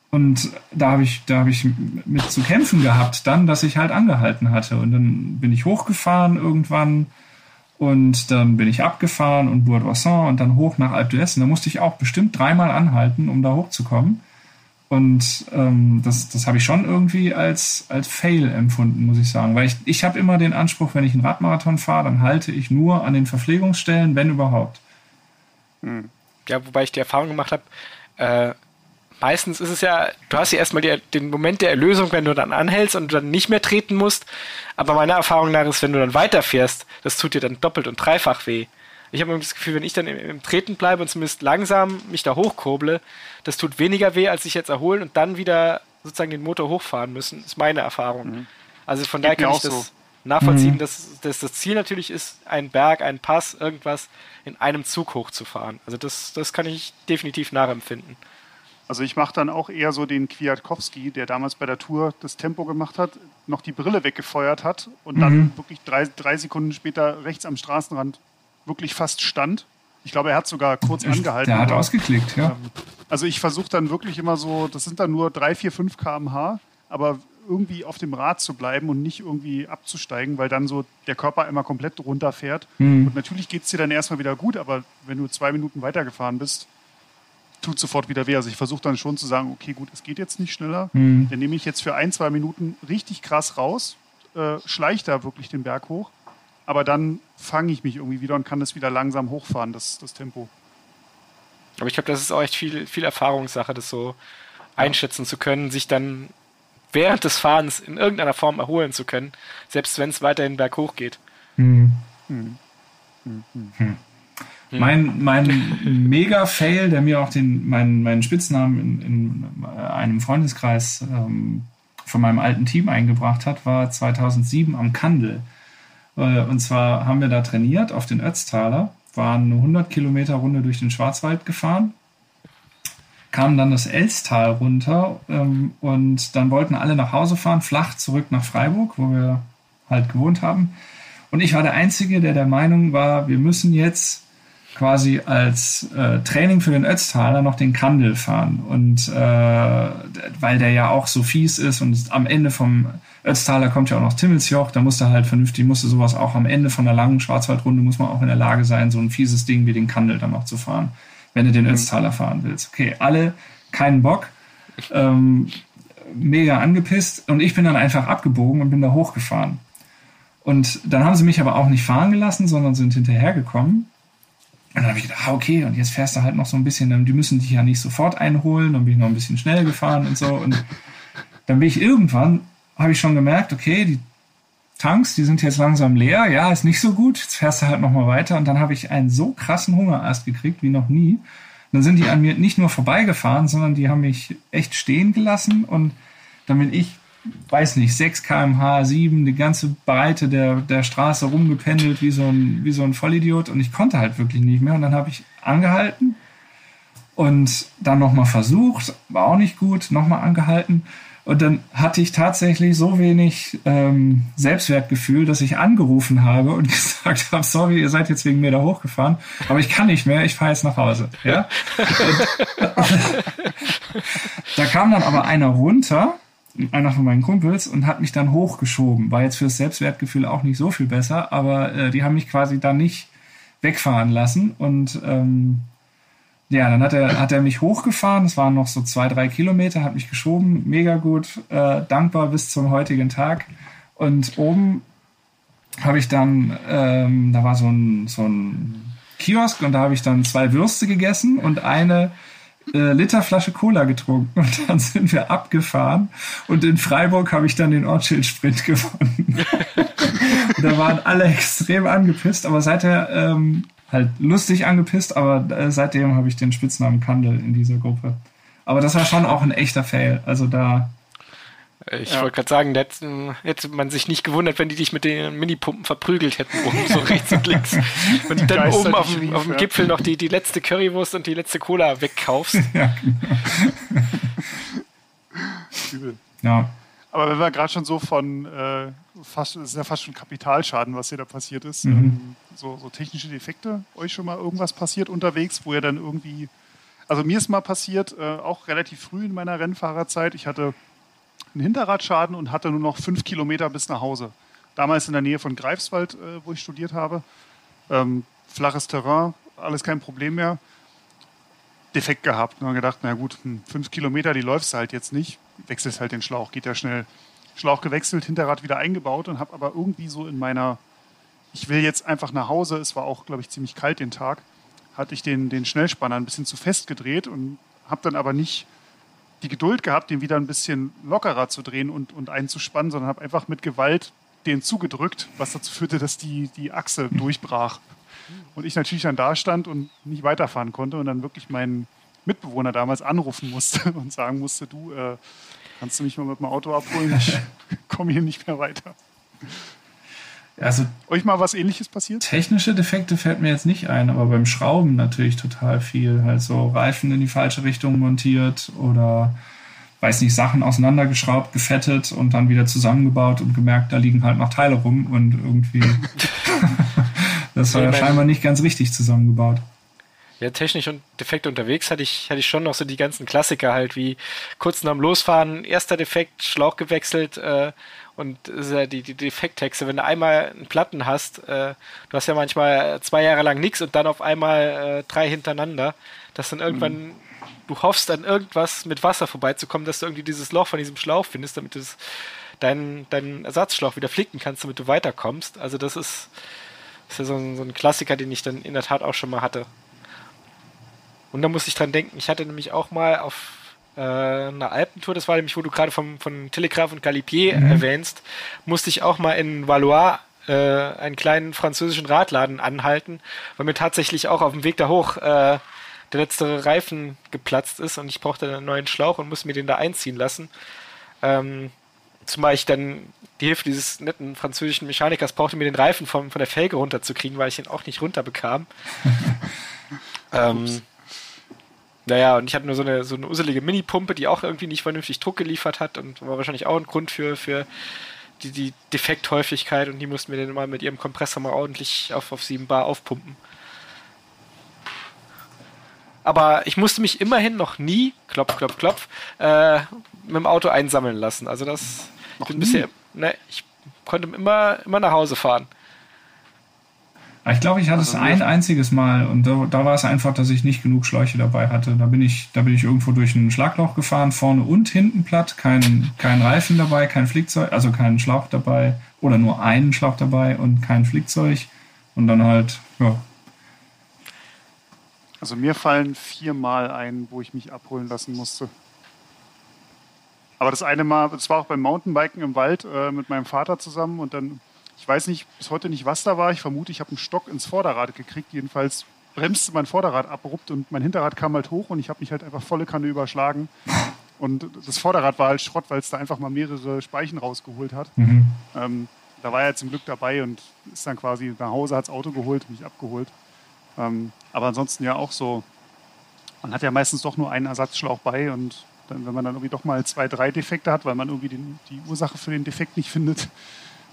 Und da habe ich, da habe ich mit zu kämpfen gehabt, dann, dass ich halt angehalten hatte. Und dann bin ich hochgefahren irgendwann und dann bin ich abgefahren und Bourg-d'Oisson und dann hoch nach Alpe d'Huez. Und da musste ich auch bestimmt dreimal anhalten, um da hochzukommen. Und ähm, das, das habe ich schon irgendwie als, als Fail empfunden, muss ich sagen. Weil ich, ich habe immer den Anspruch, wenn ich einen Radmarathon fahre, dann halte ich nur an den Verpflegungsstellen, wenn überhaupt. Hm. Ja, wobei ich die Erfahrung gemacht habe, äh, meistens ist es ja, du hast ja erstmal die, den Moment der Erlösung, wenn du dann anhältst und du dann nicht mehr treten musst. Aber meiner Erfahrung nach ist, wenn du dann weiterfährst, das tut dir dann doppelt und dreifach weh. Ich habe das Gefühl, wenn ich dann im, im, Treten bleibe und zumindest langsam mich da hochkurble, das tut weniger weh, als sich jetzt erholen und dann wieder sozusagen den Motor hochfahren müssen, ist meine Erfahrung. Mhm. Also von daher kann ich das so. nachvollziehen, mhm. dass, dass, das Ziel natürlich ist, einen Berg, einen Pass, irgendwas in einem Zug hochzufahren. Also das, das kann ich definitiv nachempfinden. Also ich mache dann auch eher so den Kwiatkowski, der damals bei der Tour das Tempo gemacht hat, noch die Brille weggefeuert hat und mhm. dann wirklich drei, drei Sekunden später rechts am Straßenrand wirklich fast stand. Ich glaube, er hat sogar kurz angehalten. Der hat ausgeklickt, ja. Ähm, also ich versuche dann wirklich immer so, das sind dann nur 3, 4, 5 km/h, aber irgendwie auf dem Rad zu bleiben und nicht irgendwie abzusteigen, weil dann so der Körper immer komplett runterfährt. Mhm. Und natürlich geht es dir dann erstmal wieder gut, aber wenn du zwei Minuten weitergefahren bist, tut sofort wieder weh. Also ich versuche dann schon zu sagen, okay, gut, es geht jetzt nicht schneller. Mhm. Dann nehme ich jetzt für ein, zwei Minuten richtig krass raus, äh, schleiche da wirklich den Berg hoch, aber dann fange ich mich irgendwie wieder und kann das wieder langsam hochfahren, das, das Tempo. Aber ich glaube, das ist auch echt viel, viel Erfahrungssache, das so ja. einschätzen zu können, sich dann während des Fahrens in irgendeiner Form erholen zu können, selbst wenn es weiterhin berghoch geht. Mhm. Mhm. Mhm. Hm. Mein, mein Mega-Fail, der mir auch den, meinen, meinen Spitznamen in, in einem Freundeskreis ähm, von meinem alten Team eingebracht hat, war 2007 am Kandel. Äh, und zwar haben wir da trainiert auf den Ötztaler, waren eine 100 Kilometer Runde durch den Schwarzwald gefahren, kamen dann das Elstal runter ähm, und dann wollten alle nach Hause fahren, flach zurück nach Freiburg, wo wir halt gewohnt haben. Und ich war der Einzige, der der Meinung war, wir müssen jetzt quasi als äh, Training für den Ötztaler noch den Kandel fahren. Und äh, weil der ja auch so fies ist und am Ende vom Ötztaler kommt ja auch noch Timmelsjoch, da musste halt vernünftig, musste sowas auch am Ende von der langen Schwarzwaldrunde, muss man auch in der Lage sein, so ein fieses Ding wie den Kandel dann noch zu fahren, wenn du den mhm. Ötztaler fahren willst. Okay, alle keinen Bock. Ähm, mega angepisst und ich bin dann einfach abgebogen und bin da hochgefahren. Und dann haben sie mich aber auch nicht fahren gelassen, sondern sind hinterhergekommen und dann habe ich gedacht, ah, okay, und jetzt fährst du halt noch so ein bisschen, die müssen dich ja nicht sofort einholen, dann bin ich noch ein bisschen schnell gefahren und so. Und dann bin ich irgendwann, habe ich schon gemerkt, okay, die Tanks, die sind jetzt langsam leer, ja, ist nicht so gut, jetzt fährst du halt nochmal weiter. Und dann habe ich einen so krassen Hunger erst gekriegt wie noch nie. Und dann sind die an mir nicht nur vorbeigefahren, sondern die haben mich echt stehen gelassen und dann bin ich weiß nicht, 6 kmh, 7, die ganze Breite der, der Straße rumgependelt wie so, ein, wie so ein Vollidiot und ich konnte halt wirklich nicht mehr. Und dann habe ich angehalten und dann nochmal versucht, war auch nicht gut, nochmal angehalten. Und dann hatte ich tatsächlich so wenig ähm, Selbstwertgefühl, dass ich angerufen habe und (laughs) gesagt habe, sorry, ihr seid jetzt wegen mir da hochgefahren, aber ich kann nicht mehr, ich fahre jetzt nach Hause. Ja? (laughs) da kam dann aber einer runter einer von meinen Kumpels und hat mich dann hochgeschoben. War jetzt fürs Selbstwertgefühl auch nicht so viel besser, aber äh, die haben mich quasi dann nicht wegfahren lassen und ähm, ja, dann hat er, hat er mich hochgefahren. Es waren noch so zwei, drei Kilometer, hat mich geschoben. Mega gut, äh, dankbar bis zum heutigen Tag. Und oben habe ich dann, ähm, da war so ein, so ein Kiosk und da habe ich dann zwei Würste gegessen und eine äh, Literflasche Cola getrunken und dann sind wir abgefahren und in Freiburg habe ich dann den Ortsschild-Sprint gewonnen. (laughs) da waren alle extrem angepisst, aber seither ähm, halt lustig angepisst, aber äh, seitdem habe ich den Spitznamen Kandel in dieser Gruppe. Aber das war schon auch ein echter Fail. Also da ich ja. wollte gerade sagen, da hätte man sich nicht gewundert, wenn die dich mit den Minipumpen verprügelt hätten, oben so (laughs) rechts und links. Und dann oben auf, dem, auf dem ja. Gipfel noch die, die letzte Currywurst und die letzte Cola wegkaufst. (laughs) Ja, genau. ja. Aber wenn wir gerade schon so von, äh, fast, das ist ja fast schon Kapitalschaden, was hier da passiert ist, mhm. ähm, so, so technische Defekte, euch schon mal irgendwas passiert unterwegs, wo ihr dann irgendwie, also mir ist mal passiert, äh, auch relativ früh in meiner Rennfahrerzeit, ich hatte einen Hinterradschaden und hatte nur noch fünf Kilometer bis nach Hause. Damals in der Nähe von Greifswald, äh, wo ich studiert habe. Ähm, flaches Terrain, alles kein Problem mehr. Defekt gehabt. Und dann gedacht, na gut, fünf Kilometer, die läufst du halt jetzt nicht. Wechselst halt den Schlauch, geht ja schnell. Schlauch gewechselt, Hinterrad wieder eingebaut und habe aber irgendwie so in meiner, ich will jetzt einfach nach Hause, es war auch, glaube ich, ziemlich kalt den Tag, hatte ich den, den Schnellspanner ein bisschen zu fest gedreht und habe dann aber nicht die Geduld gehabt, den wieder ein bisschen lockerer zu drehen und, und einzuspannen, sondern habe einfach mit Gewalt den zugedrückt, was dazu führte, dass die, die Achse durchbrach. Und ich natürlich dann da stand und nicht weiterfahren konnte und dann wirklich meinen Mitbewohner damals anrufen musste (laughs) und sagen musste, du, äh, kannst du mich mal mit dem Auto abholen? Ich (laughs) komme hier nicht mehr weiter. Also euch mal was ähnliches passiert? Technische Defekte fällt mir jetzt nicht ein, aber beim Schrauben natürlich total viel. Halt so Reifen in die falsche Richtung montiert oder weiß nicht, Sachen auseinandergeschraubt, gefettet und dann wieder zusammengebaut und gemerkt, da liegen halt noch Teile rum und irgendwie (laughs) das war ja scheinbar nicht ganz richtig zusammengebaut. Ja, technisch und Defekte unterwegs hatte ich, hatte ich schon noch so die ganzen Klassiker halt, wie kurz nach dem Losfahren, erster Defekt, Schlauch gewechselt äh, und äh, die, die Defekttexte, wenn du einmal einen Platten hast, äh, du hast ja manchmal zwei Jahre lang nichts und dann auf einmal äh, drei hintereinander, dass dann irgendwann, mhm. du hoffst an irgendwas mit Wasser vorbeizukommen, dass du irgendwie dieses Loch von diesem Schlauch findest, damit du deinen, deinen Ersatzschlauch wieder flicken kannst, damit du weiterkommst. Also das ist, das ist ja so ein, so ein Klassiker, den ich dann in der Tat auch schon mal hatte. Und da muss ich dran denken, ich hatte nämlich auch mal auf äh, einer Alpentour, das war nämlich, wo du gerade von Telegraph und Galipier mhm. erwähnst, musste ich auch mal in Valois äh, einen kleinen französischen Radladen anhalten, weil mir tatsächlich auch auf dem Weg da hoch äh, der letzte Reifen geplatzt ist und ich brauchte einen neuen Schlauch und musste mir den da einziehen lassen. Ähm, zumal ich dann die Hilfe dieses netten französischen Mechanikers brauchte, mir den Reifen vom, von der Felge runterzukriegen, weil ich ihn auch nicht runterbekam. (laughs) ähm, naja, und ich hatte nur so eine, so eine uselige Mini-Pumpe, die auch irgendwie nicht vernünftig Druck geliefert hat und war wahrscheinlich auch ein Grund für, für die, die Defekthäufigkeit und die mussten wir dann mal mit ihrem Kompressor mal ordentlich auf, auf 7 Bar aufpumpen. Aber ich musste mich immerhin noch nie, klopf, klopf, klopf, äh, mit dem Auto einsammeln lassen. Also das, ich bin bisher, ne, ich konnte immer, immer nach Hause fahren. Ich glaube, ich hatte also es ein einziges Mal und da, da, war es einfach, dass ich nicht genug Schläuche dabei hatte. Da bin ich, da bin ich irgendwo durch ein Schlagloch gefahren, vorne und hinten platt, kein, kein Reifen dabei, kein Flickzeug, also kein Schlauch dabei oder nur einen Schlauch dabei und kein Flickzeug und dann halt, ja. Also mir fallen viermal ein, wo ich mich abholen lassen musste. Aber das eine Mal, das war auch beim Mountainbiken im Wald äh, mit meinem Vater zusammen und dann ich weiß nicht, bis heute nicht, was da war. Ich vermute, ich habe einen Stock ins Vorderrad gekriegt. Jedenfalls bremste mein Vorderrad abrupt und mein Hinterrad kam halt hoch und ich habe mich halt einfach volle Kanne überschlagen. Und das Vorderrad war halt Schrott, weil es da einfach mal mehrere Speichen rausgeholt hat. Mhm. Ähm, da war er zum Glück dabei und ist dann quasi nach Hause, hat das Auto geholt, mich abgeholt. Ähm, aber ansonsten ja auch so, man hat ja meistens doch nur einen Ersatzschlauch bei und dann, wenn man dann irgendwie doch mal zwei, drei Defekte hat, weil man irgendwie den, die Ursache für den Defekt nicht findet,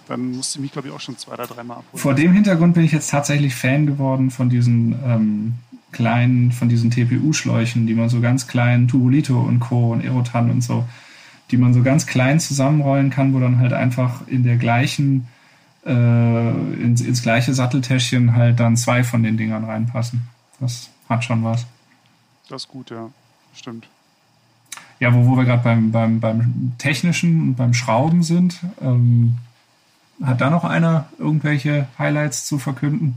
dann musste ich mich, glaube ich, auch schon zwei oder dreimal abholen. Vor dem Hintergrund bin ich jetzt tatsächlich Fan geworden von diesen ähm, kleinen, von diesen TPU-Schläuchen, die man so ganz klein, Tubulito und Co. und Erotan und so, die man so ganz klein zusammenrollen kann, wo dann halt einfach in der gleichen, äh, ins, ins gleiche Satteltäschchen halt dann zwei von den Dingern reinpassen. Das hat schon was. Das ist gut, ja. Stimmt. Ja, wo, wo wir gerade beim, beim, beim Technischen und beim Schrauben sind, ähm, hat da noch einer irgendwelche Highlights zu verkünden?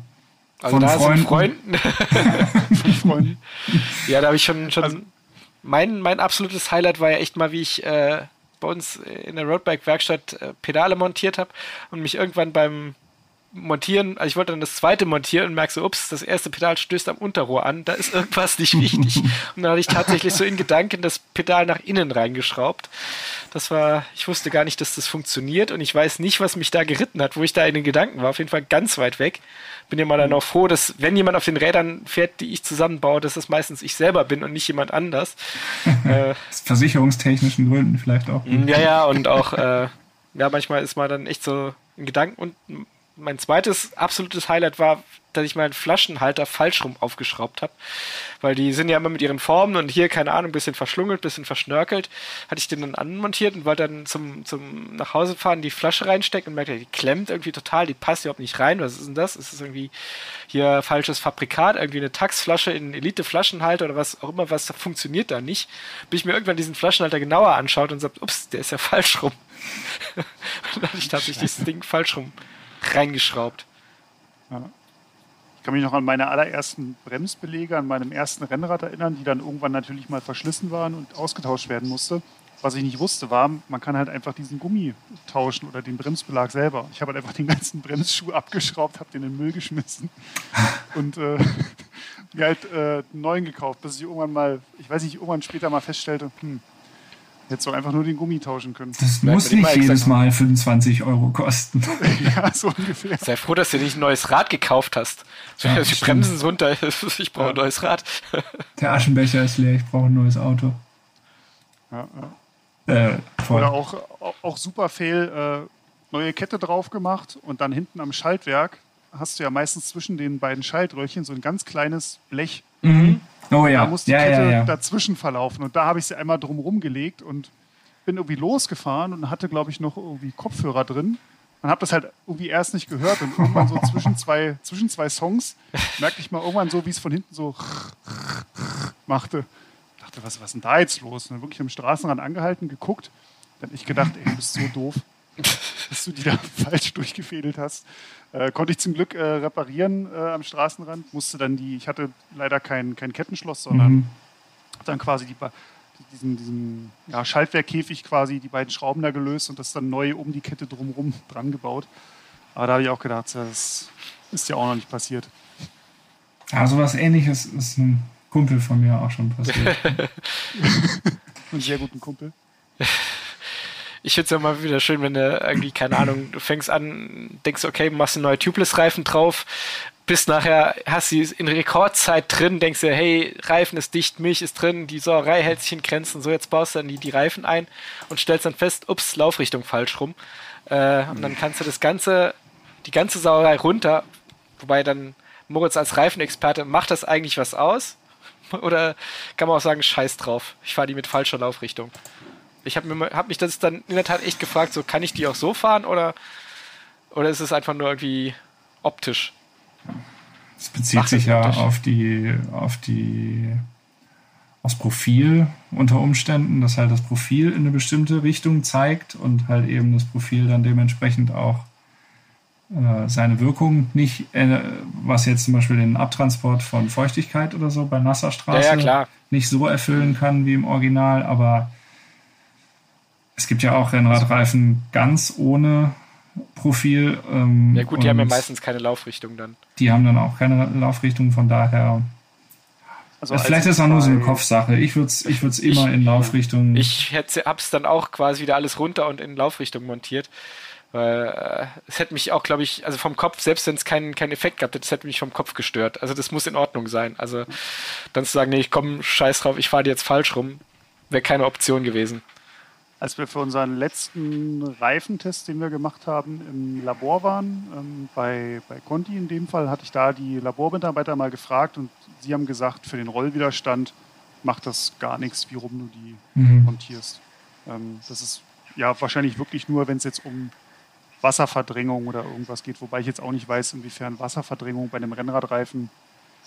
Also Von da Freunden? sind Freunden. Freunde. (laughs) ja, da habe ich schon, schon Also- mein, mein absolutes Highlight war ja echt mal, wie ich äh, bei uns in der Roadbike-Werkstatt äh, Pedale montiert habe und mich irgendwann beim Montieren, also ich wollte dann das zweite montieren und merke so, ups, das erste Pedal stößt am Unterrohr an, da ist irgendwas nicht (laughs) richtig. und dann hatte ich tatsächlich so in Gedanken das Pedal nach innen reingeschraubt. Das war, ich wusste gar nicht, dass das funktioniert und ich weiß nicht, was mich da geritten hat, wo ich da in den Gedanken war. Auf jeden Fall ganz weit weg. Bin immer dann auch froh, dass wenn jemand auf den Rädern fährt, die ich zusammenbaue, dass das meistens ich selber bin und nicht jemand anders. (laughs) äh, Aus versicherungstechnischen Gründen vielleicht auch. ja, ja, und auch, äh, ja, manchmal ist man dann echt so in Gedanken. Und mein zweites absolutes Highlight war, dass ich meinen Flaschenhalter falsch rum aufgeschraubt habe. Weil die sind ja immer mit ihren Formen und hier, keine Ahnung, ein bisschen verschlungelt, bisschen verschnörkelt. Hatte ich den dann anmontiert und wollte dann zum, zum nach Hause fahren, die Flasche reinstecken und merkte, die klemmt irgendwie total, die passt überhaupt nicht rein. Was ist denn das? Ist es irgendwie hier falsches Fabrikat, irgendwie eine Taxflasche in Elite-Flaschenhalter oder was auch immer, was funktioniert da nicht? Bis ich mir irgendwann diesen Flaschenhalter genauer anschaut und sagt, ups, der ist ja (laughs) falsch rum. (laughs) dann hatte ich tatsächlich (laughs) das Ding falsch rum reingeschraubt. Ich kann mich noch an meine allerersten Bremsbeläge an meinem ersten Rennrad erinnern, die dann irgendwann natürlich mal verschlissen waren und ausgetauscht werden musste. Was ich nicht wusste, war, man kann halt einfach diesen Gummi tauschen oder den Bremsbelag selber. Ich habe halt einfach den ganzen Bremsschuh abgeschraubt, habe den in den Müll geschmissen (laughs) und äh, (laughs) mir halt äh, einen neuen gekauft, bis ich irgendwann mal, ich weiß nicht, irgendwann später mal feststellte, hm, hätte so einfach nur den Gummi tauschen können. Das Bleibt muss nicht jedes exakt- Mal 25 Euro kosten. (laughs) ja, so ungefähr. Sei froh, dass du nicht ein neues Rad gekauft hast. (laughs) Ja, die stimmt. Bremsen sind runter, (laughs) ich brauche ein neues Rad. Der Aschenbecher ist leer, ich brauche ein neues Auto. Ja, ja. Äh. Oder auch, auch, auch super Fail, äh, neue Kette drauf gemacht und dann hinten am Schaltwerk hast du ja meistens zwischen den beiden Schaltröhrchen so ein ganz kleines Blech. Mhm. Oh Da ja, muss die ja, Kette ja, ja. dazwischen verlaufen. Und da habe ich sie einmal drum rumgelegt und bin irgendwie losgefahren und hatte, glaube ich, noch irgendwie Kopfhörer drin. Und habe das halt irgendwie erst nicht gehört. Und irgendwann so (laughs) zwischen zwei, zwischen zwei Songs merkte ich mal irgendwann so, wie es von hinten so machte. Dachte, was, was ist denn da jetzt los? Und dann wirklich am Straßenrand angehalten, geguckt. Dann hab ich gedacht, ey, du bist so doof, (laughs) dass du die da falsch durchgefädelt hast. Äh, konnte ich zum Glück äh, reparieren äh, am Straßenrand. Musste dann die, ich hatte leider kein, kein Kettenschloss, sondern Mhm. dann quasi die, diesen, diesen ja, Schaltwerkkäfig quasi die beiden Schrauben da gelöst und das dann neu um die Kette drumherum dran gebaut. Aber da habe ich auch gedacht, das ist ja auch noch nicht passiert. Ja, sowas ähnliches ist ein Kumpel von mir auch schon passiert. (laughs) (laughs) Ein sehr guten Kumpel. Ich finde es ja mal wieder schön, wenn du irgendwie, keine Ahnung, du fängst an, denkst, okay, machst einen neue Tubeless-Reifen drauf, bis nachher hast du es in Rekordzeit drin, denkst dir, hey, Reifen ist dicht, Milch ist drin, die Sauerei hält sich in Grenzen, so jetzt baust du dann die, die Reifen ein und stellst dann fest, ups, Laufrichtung falsch rum. Äh, und dann kannst du das ganze, die ganze Sauerei runter, wobei dann Moritz als Reifenexperte, macht das eigentlich was aus? (laughs) Oder kann man auch sagen, scheiß drauf, ich fahre die mit falscher Laufrichtung? Ich habe hab mich das dann in der Tat echt gefragt, so kann ich die auch so fahren oder, oder ist es einfach nur irgendwie optisch? Es bezieht Macht sich ja Unterschied? auf die, auf die, aufs Profil unter Umständen, dass halt das Profil in eine bestimmte Richtung zeigt und halt eben das Profil dann dementsprechend auch äh, seine Wirkung nicht, äh, was jetzt zum Beispiel den Abtransport von Feuchtigkeit oder so bei nasser Straße Ja, ja, nicht so erfüllen kann wie im Original, aber es gibt ja auch Rennradreifen ganz ohne Profil. Ähm, Ja gut, die haben ja meistens keine Laufrichtung dann. Die haben dann auch keine Laufrichtung, von daher. Also Das als vielleicht ich ist auch nur so eine Kopfsache. Ich würde es ich würd's immer Ich- in Laufrichtung. Ich hätte, hab's dann auch quasi wieder alles runter und in Laufrichtung montiert. Weil äh, es hätte mich auch, glaube ich, also vom Kopf, selbst wenn es keinen keinen Effekt gehabt hätte, es hätte mich vom Kopf gestört. Also das muss in Ordnung sein. Also dann zu sagen, nee, ich komme scheiß drauf, ich fahre jetzt falsch rum, wäre keine Option gewesen. Als wir für unseren letzten Reifentest, den wir gemacht haben, im Labor waren, ähm, bei, bei Conti in dem Fall, hatte ich da die Labormitarbeiter mal gefragt und sie haben gesagt, für den Rollwiderstand macht das gar nichts, wie rum du die Mhm. montierst. Ähm, das ist ja wahrscheinlich wirklich nur, wenn es jetzt um Wasserverdrängung oder irgendwas geht, wobei ich jetzt auch nicht weiß, inwiefern Wasserverdrängung bei einem Rennradreifen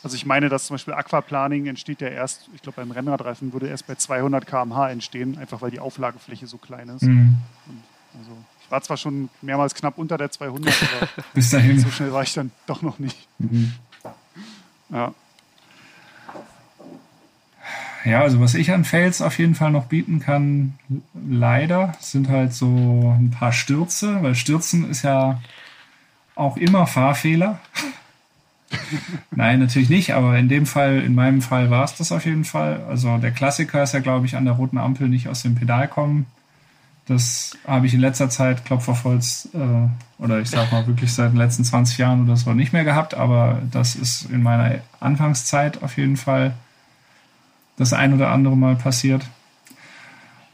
Also ich meine, dass zum Beispiel Aquaplaning entsteht ja erst, ich glaube beim Rennradreifen würde erst bei 200 km/h entstehen, einfach weil die Auflagefläche so klein ist. Mhm. also ich war zwar schon mehrmals knapp unter der 200, aber (laughs) Bis dahin. so schnell war ich dann doch noch nicht. Mhm. Ja. Ja, also was ich an Fails auf jeden Fall noch bieten kann, leider, sind halt so ein paar Stürze, weil Stürzen ist ja auch immer Fahrfehler. (laughs) Nein, natürlich nicht, aber in dem Fall, in meinem Fall war es das auf jeden Fall. Also der Klassiker ist ja, glaube ich, an der roten Ampel nicht aus dem Pedal kommen. Das habe ich in letzter Zeit, Klopferholz, äh, oder ich sag mal wirklich seit den letzten 20 Jahren oder so nicht mehr gehabt, aber das ist in meiner Anfangszeit auf jeden Fall das ein oder andere Mal passiert.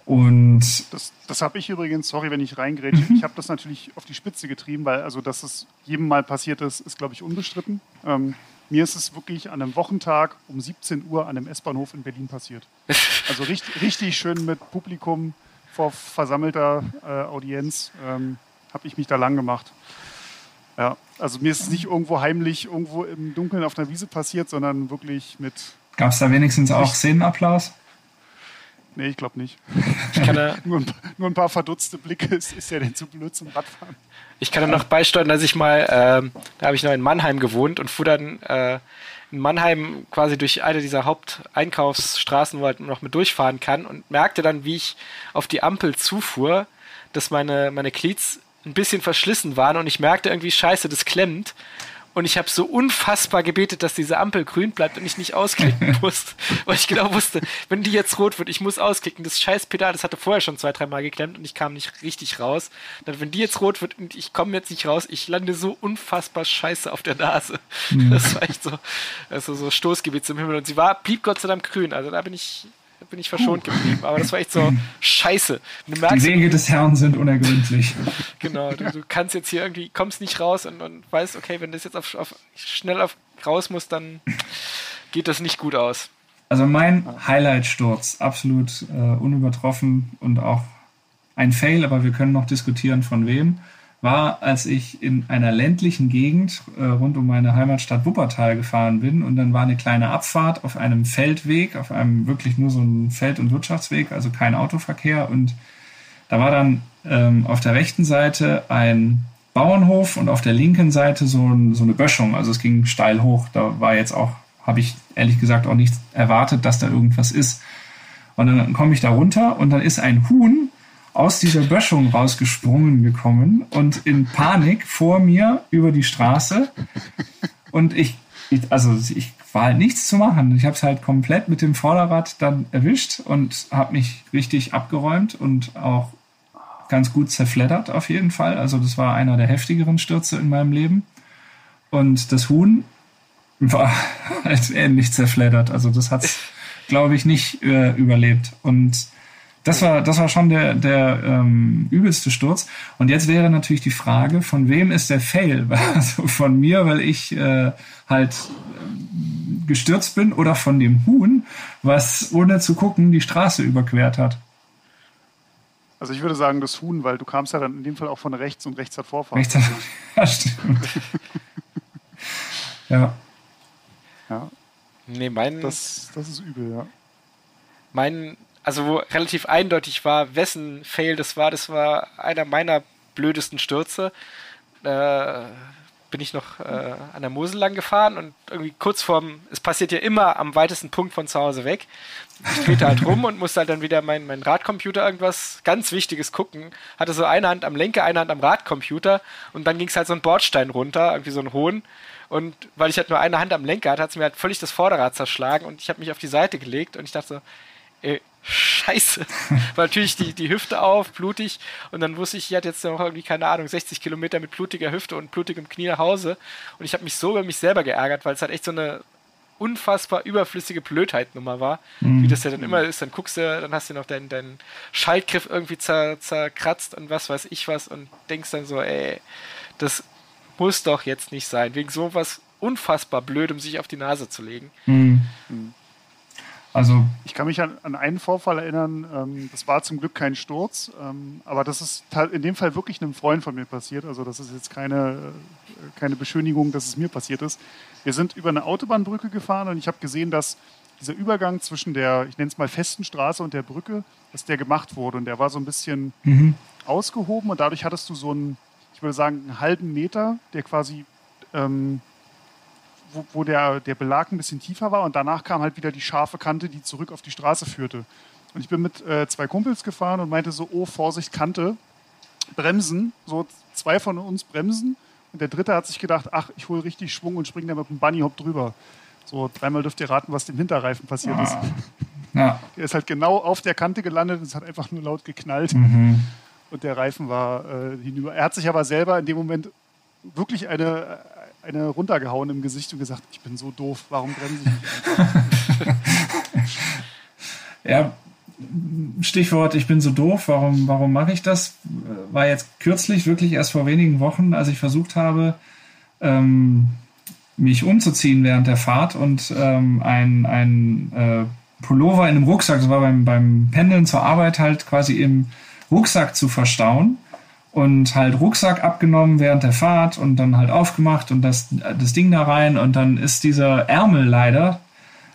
Und das, das habe ich übrigens, sorry, wenn ich reingrätsche, mhm. ich habe das natürlich auf die Spitze getrieben, weil also, dass es jedem Mal passiert ist, ist, glaube ich, unbestritten. Ähm, mir ist es wirklich an einem Wochentag um 17 Uhr an einem S-Bahnhof in Berlin passiert. (laughs) Also richtig, richtig schön mit Publikum vor versammelter äh, Audienz ähm, habe ich mich da lang gemacht. Ja, also mir ist es nicht irgendwo heimlich, irgendwo im Dunkeln auf einer Wiese passiert, sondern wirklich mit. Gab es da wenigstens auch Szenenapplaus? Nee, ich glaube nicht. Ich kann (laughs) nur, ein, nur, ein, paar verdutzte Blicke. Ist, ist ja denn zu blöd zum Radfahren? Ich kann ja noch beisteuern, dass ich mal, äh, da habe ich noch in Mannheim gewohnt und fuhr dann äh, in Mannheim quasi durch eine dieser Haupteinkaufsstraßen, wo halt noch mit durchfahren kann und merkte dann, wie ich auf die Ampel zufuhr, dass meine, meine Cleats ein bisschen verschlissen waren und ich merkte irgendwie, scheiße, das klemmt. Und ich habe so unfassbar gebetet, dass diese Ampel grün bleibt und ich nicht ausklicken (laughs) muss. Weil ich genau wusste, wenn die jetzt rot wird, ich muss ausklicken. Das scheiß Pedal, das hatte vorher schon zwei, dreimal geklemmt und ich kam nicht richtig raus. Dann, wenn die jetzt rot wird und ich komme jetzt nicht raus, ich lande so unfassbar scheiße auf der Nase. Mhm. Das war echt so, also so Stoßgebiet zum Himmel. Und sie war, blieb Gott sei Dank grün. Also da bin ich bin ich verschont geblieben. Aber das war echt so (laughs) scheiße. Merkst, die Wege des Herrn sind unergründlich. (laughs) Genau, du, du, kannst jetzt hier irgendwie, kommst nicht raus und, und weißt, okay, wenn das jetzt auf, auf, schnell auf, raus muss, dann geht das nicht gut aus. Also mein Highlight-Sturz, absolut äh, unübertroffen und auch ein Fail, aber wir können noch diskutieren von wem war, als ich in einer ländlichen Gegend äh, rund um meine Heimatstadt Wuppertal gefahren bin. Und dann war eine kleine Abfahrt auf einem Feldweg, auf einem wirklich nur so ein Feld- und Wirtschaftsweg, also kein Autoverkehr. Und da war dann ähm, auf der rechten Seite ein Bauernhof und auf der linken Seite so, ein, so eine Böschung, also es ging steil hoch, da war jetzt auch, habe ich ehrlich gesagt auch nicht erwartet, dass da irgendwas ist. Und dann komme ich da runter und dann ist ein Huhn aus dieser Böschung rausgesprungen gekommen und in Panik vor mir über die Straße. Und ich, ich also ich war halt nichts zu machen. Ich habe es halt komplett mit dem Vorderrad dann erwischt und habe mich richtig abgeräumt und auch ganz gut zerfleddert auf jeden Fall. Also das war einer der heftigeren Stürze in meinem Leben. Und das Huhn war (laughs) halt ähnlich zerfleddert. Also das hat es, (laughs) glaube ich, nicht äh, überlebt. Und das war, das war schon der, der ähm, übelste Sturz. Und jetzt wäre natürlich die Frage, von wem ist der Fail? (laughs) Also von mir, weil ich äh, halt äh, gestürzt bin oder von dem Huhn, was ohne zu gucken die Straße überquert hat. Also ich würde sagen das Huhn, weil du kamst ja dann in dem Fall auch von rechts und rechts hat Vorfahrt. Rechts hat, (laughs) ja, stimmt. (laughs) ja. Ja. Nee, mein. Das, das ist übel, ja. Mein also wo relativ eindeutig war, wessen Fail das war. Das war einer meiner blödesten Stürze. Äh, bin ich noch äh, an der Mosel lang gefahren und irgendwie kurz vorm, es passiert ja immer am weitesten Punkt von zu Hause weg. Ich drehte halt rum und musste halt dann wieder mein, mein Radcomputer irgendwas ganz Wichtiges gucken. Hatte so eine Hand am Lenker, eine Hand am Radcomputer und dann ging es halt so ein Bordstein runter, irgendwie so ein hohen. Und weil ich halt nur eine Hand am Lenker hatte, hat es mir halt völlig das Vorderrad zerschlagen und ich habe mich auf die Seite gelegt und ich dachte so, ey, Scheiße. War natürlich die, die Hüfte auf, blutig. Und dann wusste ich, ich hatte jetzt noch irgendwie, keine Ahnung, 60 Kilometer mit blutiger Hüfte und blutigem Knie nach Hause. Und ich habe mich so über mich selber geärgert, weil es halt echt so eine unfassbar überflüssige Blödheit-Nummer war. Mhm. Wie das ja dann immer ist. Dann guckst du, dann hast du noch deinen, deinen Schaltgriff irgendwie zer, zerkratzt und was weiß ich was und denkst dann so, ey, das muss doch jetzt nicht sein. Wegen sowas unfassbar blöd, um sich auf die Nase zu legen. Mhm. Also ich kann mich an, an einen Vorfall erinnern, ähm, das war zum Glück kein Sturz, ähm, aber das ist in dem Fall wirklich einem Freund von mir passiert. Also das ist jetzt keine keine Beschönigung, dass es mir passiert ist. Wir sind über eine Autobahnbrücke gefahren und ich habe gesehen, dass dieser Übergang zwischen der, ich nenne es mal festen Straße und der Brücke, dass der gemacht wurde. Und der war so ein bisschen mhm. ausgehoben und dadurch hattest du so einen, ich würde sagen, einen halben Meter, der quasi, ähm, wo, wo der, der Belag ein bisschen tiefer war und danach kam halt wieder die scharfe Kante, die zurück auf die Straße führte. Und ich bin mit äh, zwei Kumpels gefahren und meinte so, oh, Vorsicht, Kante, bremsen. So zwei von uns bremsen und der dritte hat sich gedacht, ach, ich hole richtig Schwung und springe da mit dem Bunnyhop drüber. So dreimal dürft ihr raten, was dem Hinterreifen passiert ah. ist. Ja. (laughs) Der ist halt genau auf der Kante gelandet und es hat einfach nur laut geknallt. Mhm. Und der Reifen war äh, hinüber. Er hat sich aber selber in dem Moment wirklich eine, eine runtergehauen im Gesicht und gesagt, ich bin so doof, warum bremse ich nicht (laughs) ja, Stichwort, ich bin so doof, warum, warum mache ich das? War jetzt kürzlich, wirklich erst vor wenigen Wochen, als ich versucht habe, ähm, mich umzuziehen während der Fahrt und ähm, ein, ein äh, Pullover in einem Rucksack, das war beim, beim Pendeln zur Arbeit halt quasi im Rucksack zu verstauen und halt Rucksack abgenommen während der Fahrt und dann halt aufgemacht und das, das Ding da rein und dann ist dieser Ärmel leider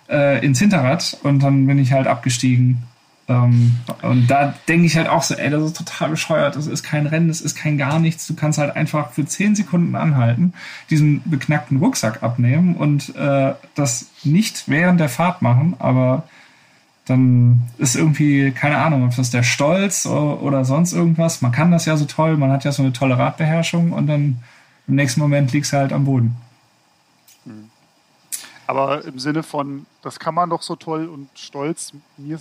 äh, ins Hinterrad und dann bin ich halt abgestiegen ähm, und da denke ich halt auch so, ey, das ist total bescheuert. Das ist kein Rennen, das ist kein gar nichts. Du kannst halt einfach für 10 Sekunden anhalten, diesen beknackten Rucksack abnehmen und äh, das nicht während der Fahrt machen, aber dann ist irgendwie, keine Ahnung, ob das der Stolz oder sonst irgendwas. Man kann das ja so toll, man hat ja so eine tolle Radbeherrschung und dann im nächsten Moment liegst du halt am Boden. Hm. Aber im Sinne von, das kann man doch so toll und stolz. Mir äh,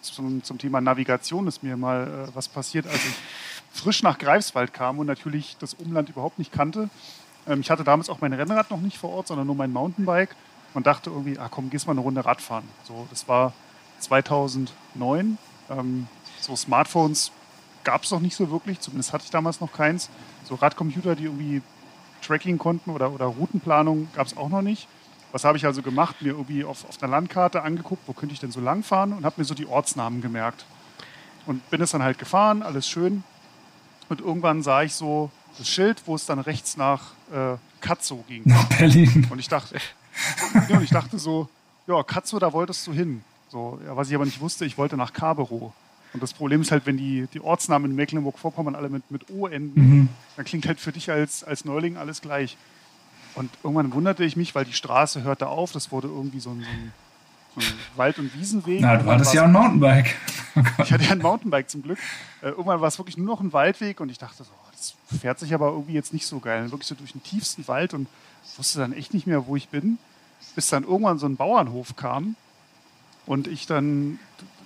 zum, zum Thema Navigation ist mir mal äh, was passiert, als ich frisch nach Greifswald kam und natürlich das Umland überhaupt nicht kannte. Ähm, ich hatte damals auch mein Rennrad noch nicht vor Ort, sondern nur mein Mountainbike und dachte irgendwie, ah komm, gehst mal eine Runde Radfahren. So, das war 2009. Ähm, so Smartphones gab es noch nicht so wirklich, zumindest hatte ich damals noch keins. So Radcomputer, die irgendwie Tracking konnten oder, oder Routenplanung gab es auch noch nicht. Was habe ich also gemacht? Mir irgendwie auf, auf einer Landkarte angeguckt, wo könnte ich denn so lang fahren und habe mir so die Ortsnamen gemerkt. Und bin es dann halt gefahren, alles schön. Und irgendwann sah ich so das Schild, wo es dann rechts nach äh, Katzow ging. Nach Berlin. Und ich dachte, (laughs) ja, und ich dachte so, ja, Katzow, da wolltest du hin. So, ja, was ich aber nicht wusste, ich wollte nach Kaberow. Und das Problem ist halt, wenn die, die Ortsnamen in Mecklenburg-Vorpommern alle mit, mit O enden, mhm. dann klingt halt für dich als, als Neuling alles gleich. Und irgendwann wunderte ich mich, weil die Straße hörte auf. Das wurde irgendwie so ein, so ein, so ein Wald- und Wiesenweg. Na, du hattest ja ein Mountainbike. (laughs) Ich hatte ja ein Mountainbike zum Glück. Äh, irgendwann war es wirklich nur noch ein Waldweg und ich dachte so, das fährt sich aber irgendwie jetzt nicht so geil. Wirklich so durch den tiefsten Wald und wusste dann echt nicht mehr, wo ich bin. Bis dann irgendwann so ein Bauernhof kam und ich dann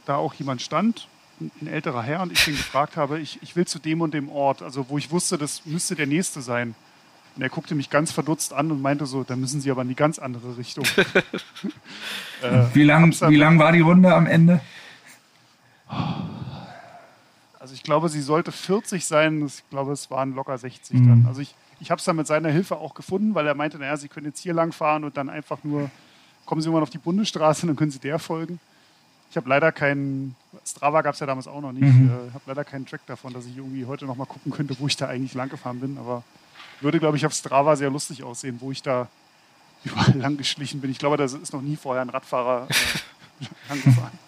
da auch jemand stand, ein älterer Herr, und ich ihn gefragt habe, ich, ich will zu dem und dem Ort, also wo ich wusste, das müsste der nächste sein. Und er guckte mich ganz verdutzt an und meinte so, da müssen Sie aber in die ganz andere Richtung. (laughs) äh, wie lang, wie lang war die Runde am Ende? Also ich glaube, sie sollte 40 sein. Ich glaube, es waren locker 60 mhm. dann. Also ich, ich habe es dann mit seiner Hilfe auch gefunden, weil er meinte, naja, Sie können jetzt hier lang fahren und dann einfach nur, kommen Sie mal auf die Bundesstraße und dann können Sie der folgen. Ich habe leider keinen, Strava gab es ja damals auch noch nicht, mhm. äh, habe leider keinen Track davon, dass ich irgendwie heute noch mal gucken könnte, wo ich da eigentlich lang gefahren bin, aber würde, glaube ich, auf Strava sehr lustig aussehen, wo ich da (laughs) überall lang geschlichen bin. Ich glaube, da ist noch nie vorher ein Radfahrer äh, (laughs) lang gefahren.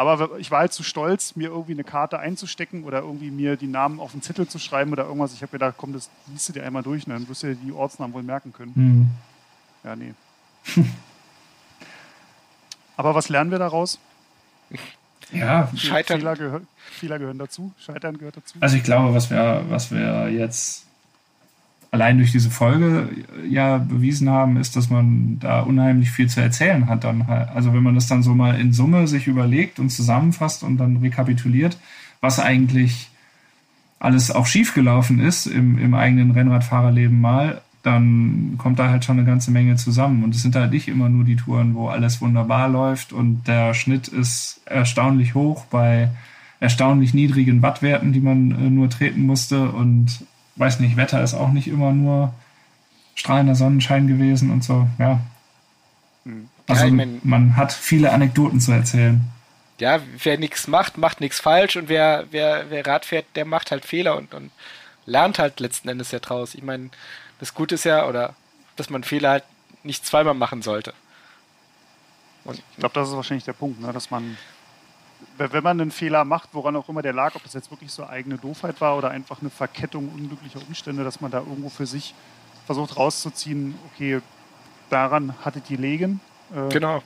Aber ich war halt zu stolz, mir irgendwie eine Karte einzustecken oder irgendwie mir die Namen auf den Zettel zu schreiben oder irgendwas. Ich habe gedacht, komm, das liest du dir einmal durch, ne? dann wirst du dir die Ortsnamen wohl merken können. Mhm. Ja, nee. (laughs) Aber was lernen wir daraus? Ja, Scheitern. Fehler, gehör, Fehler gehören dazu. Scheitern gehört dazu. Also ich glaube, was wir, was wir jetzt allein durch diese Folge ja bewiesen haben, ist, dass man da unheimlich viel zu erzählen hat. Dann halt. Also wenn man das dann so mal in Summe sich überlegt und zusammenfasst und dann rekapituliert, was eigentlich alles auch schiefgelaufen ist im, im eigenen Rennradfahrerleben mal, dann kommt da halt schon eine ganze Menge zusammen. Und es sind halt nicht immer nur die Touren, wo alles wunderbar läuft und der Schnitt ist erstaunlich hoch bei erstaunlich niedrigen Wattwerten, die man äh, nur treten musste. Und weiß nicht, Wetter ist auch nicht immer nur strahlender Sonnenschein gewesen und so, ja. Hm. Also ja, ich mein, man hat viele Anekdoten zu erzählen. Ja, wer nichts macht, macht nichts falsch und wer, wer, wer Rad fährt, der macht halt Fehler und, und lernt halt letzten Endes ja draus. Ich meine, das Gute ist ja, oder dass man Fehler halt nicht zweimal machen sollte. Und ich glaube, das ist wahrscheinlich der Punkt, ne? dass man, wenn man einen Fehler macht, woran auch immer der lag, ob das jetzt wirklich so eigene Doofheit war oder einfach eine Verkettung unglücklicher Umstände, dass man da irgendwo für sich versucht rauszuziehen, okay, daran hatte die Legen. Äh, genau.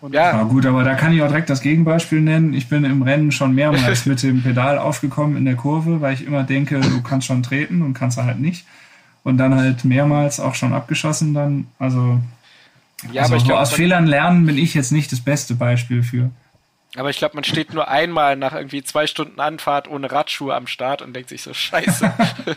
Und ja. ja. gut, aber da kann ich auch direkt das Gegenbeispiel nennen. Ich bin im Rennen schon mehrmals (laughs) mit dem Pedal aufgekommen in der Kurve, weil ich immer denke, du kannst schon treten und kannst halt nicht. Und dann halt mehrmals auch schon abgeschossen dann. Also, ja, also aber ich glaub, aus Fehlern lernen bin ich jetzt nicht das beste Beispiel für. Aber ich glaube, man steht nur einmal nach irgendwie zwei Stunden Anfahrt ohne Radschuhe am Start und denkt sich so, scheiße. (laughs)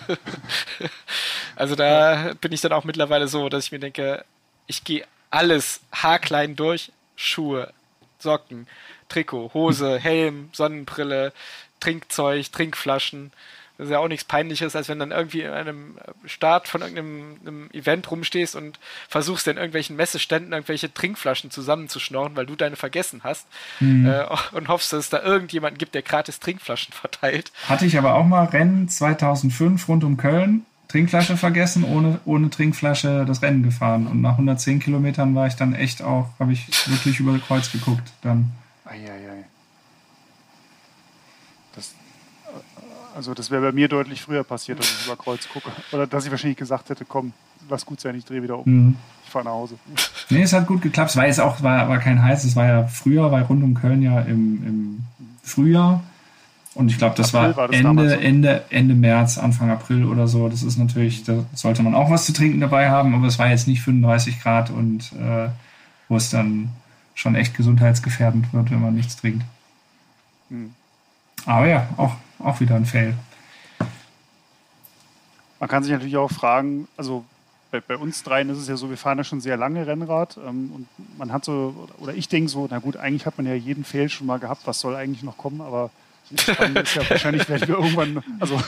also da bin ich dann auch mittlerweile so, dass ich mir denke, ich gehe alles haarklein durch, Schuhe, Socken, Trikot, Hose, Helm, Sonnenbrille, Trinkzeug, Trinkflaschen. Das ist ja auch nichts Peinliches, als wenn dann irgendwie in einem Start von irgendeinem Event rumstehst und versuchst in irgendwelchen Messeständen irgendwelche Trinkflaschen zusammenzuschnorren, weil du deine vergessen hast mhm. äh, und hoffst, dass es da irgendjemanden gibt, der gratis Trinkflaschen (laughs) verteilt. Hatte ich aber auch mal Rennen 2005 rund um Köln Trinkflasche vergessen, ohne, ohne Trinkflasche das Rennen gefahren. Und nach 110 Kilometern war ich dann echt auch, habe ich wirklich über Kreuz geguckt. Dann. Eieiei. Das, also das wäre bei mir deutlich früher passiert, dass ich über Kreuz gucke. Oder dass ich wahrscheinlich gesagt hätte, komm, lass gut sein, ich drehe wieder um. Mhm. Ich fahre nach Hause. Nee, es hat gut geklappt. Es war jetzt auch, war, war kein heiß, es war ja früher, weil rund um Köln ja im, im Frühjahr und ich glaube, das April war, das Ende, so. Ende, Ende März, Anfang April oder so. Das ist natürlich, da sollte man auch was zu trinken dabei haben, aber es war jetzt nicht 35 Grad und äh, wo es dann schon echt gesundheitsgefährdend wird, wenn man nichts trinkt. Hm. Aber ja, auch, auch wieder ein Fail. Man kann sich natürlich auch fragen, also bei, bei, uns dreien ist es ja so, wir fahren ja schon sehr lange Rennrad ähm, und man hat so, oder ich denke so, na gut, eigentlich hat man ja jeden Fail schon mal gehabt, was soll eigentlich noch kommen, aber Spannend ist ja (laughs) wahrscheinlich werden wir irgendwann, also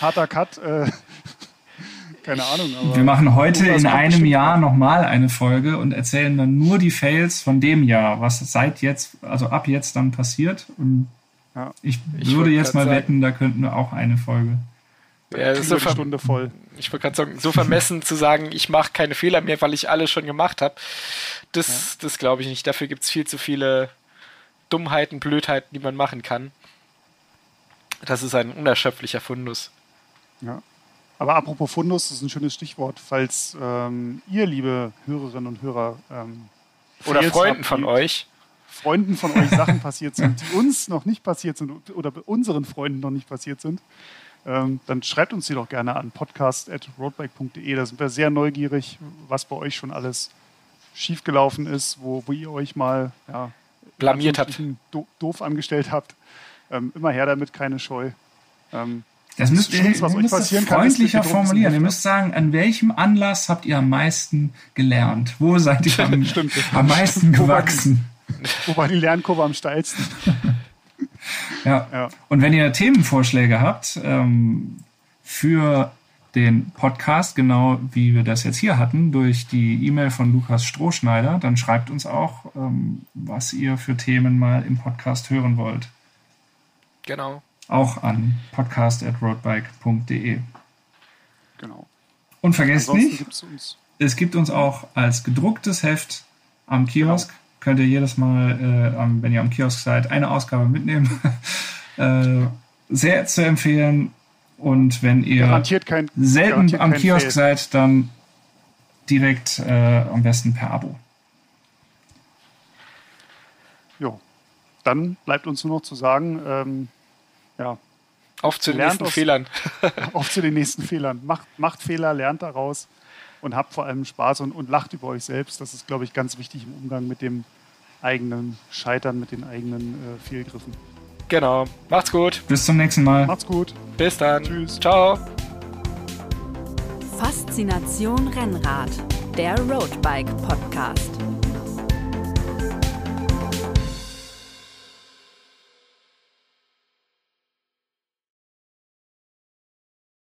harter Cut, äh, keine Ahnung. wir machen heute in einem Jahr nochmal eine Folge und erzählen dann nur die Fails von dem Jahr, was seit jetzt, also ab jetzt dann passiert. Und ja. ich, ich würde jetzt mal sagen, wetten, da könnten wir auch eine Folge. Ja, so eine Stunde voll. Ich wollte gerade sagen, so vermessen zu sagen, ich mache keine Fehler mehr, weil ich alles schon gemacht habe, das, ja. das glaube ich nicht. Dafür gibt es viel zu viele Dummheiten, Blödheiten, die man machen kann. Das ist ein unerschöpflicher Fundus. Ja. Aber apropos Fundus, das ist ein schönes Stichwort, falls ähm, ihr, liebe Hörerinnen und Hörer, ähm, oder Freunden habt, von euch, Freunden von euch Sachen passiert sind, die uns noch nicht passiert sind oder bei unseren Freunden noch nicht passiert sind, ähm, dann schreibt uns die doch gerne an podcast.roadbike.de. Da sind wir sehr neugierig, was bei euch schon alles schiefgelaufen ist, wo, wo ihr euch mal ja, blamiert habt, doof angestellt habt. Ähm, immer her damit, keine Scheu. Ähm, das müsst ihr, was passieren freundlicher kann, formulieren. Ihr müsst sagen, an welchem Anlass habt ihr am meisten gelernt? Wo seid ihr am, (laughs) am meisten gewachsen? (laughs) Wo war die Lernkurve am steilsten? (laughs) ja. ja. Und wenn ihr Themenvorschläge habt ähm, für den Podcast, genau wie wir das jetzt hier hatten, durch die E-Mail von Lukas Strohschneider, dann schreibt uns auch, ähm, was ihr für Themen mal im Podcast hören wollt. Genau. Auch an podcast.roadbike.de. Genau. Und vergesst Ansonsten nicht, es gibt uns auch als gedrucktes Heft am Kiosk. Genau. Könnt ihr jedes Mal, äh, wenn ihr am Kiosk seid, eine Ausgabe mitnehmen. (laughs) äh, sehr zu empfehlen. Und wenn ihr kein, selten am Kiosk Fail. seid, dann direkt äh, am besten per Abo. Jo dann bleibt uns nur noch zu sagen, ähm, ja. Auf zu den nächsten aus, Fehlern. (laughs) auf zu den nächsten Fehlern. Macht, macht Fehler, lernt daraus und habt vor allem Spaß und, und lacht über euch selbst. Das ist, glaube ich, ganz wichtig im Umgang mit dem eigenen Scheitern, mit den eigenen äh, Fehlgriffen. Genau. Macht's gut. Bis zum nächsten Mal. Macht's gut. Bis dann. Tschüss. Ciao. Faszination Rennrad, der Roadbike Podcast.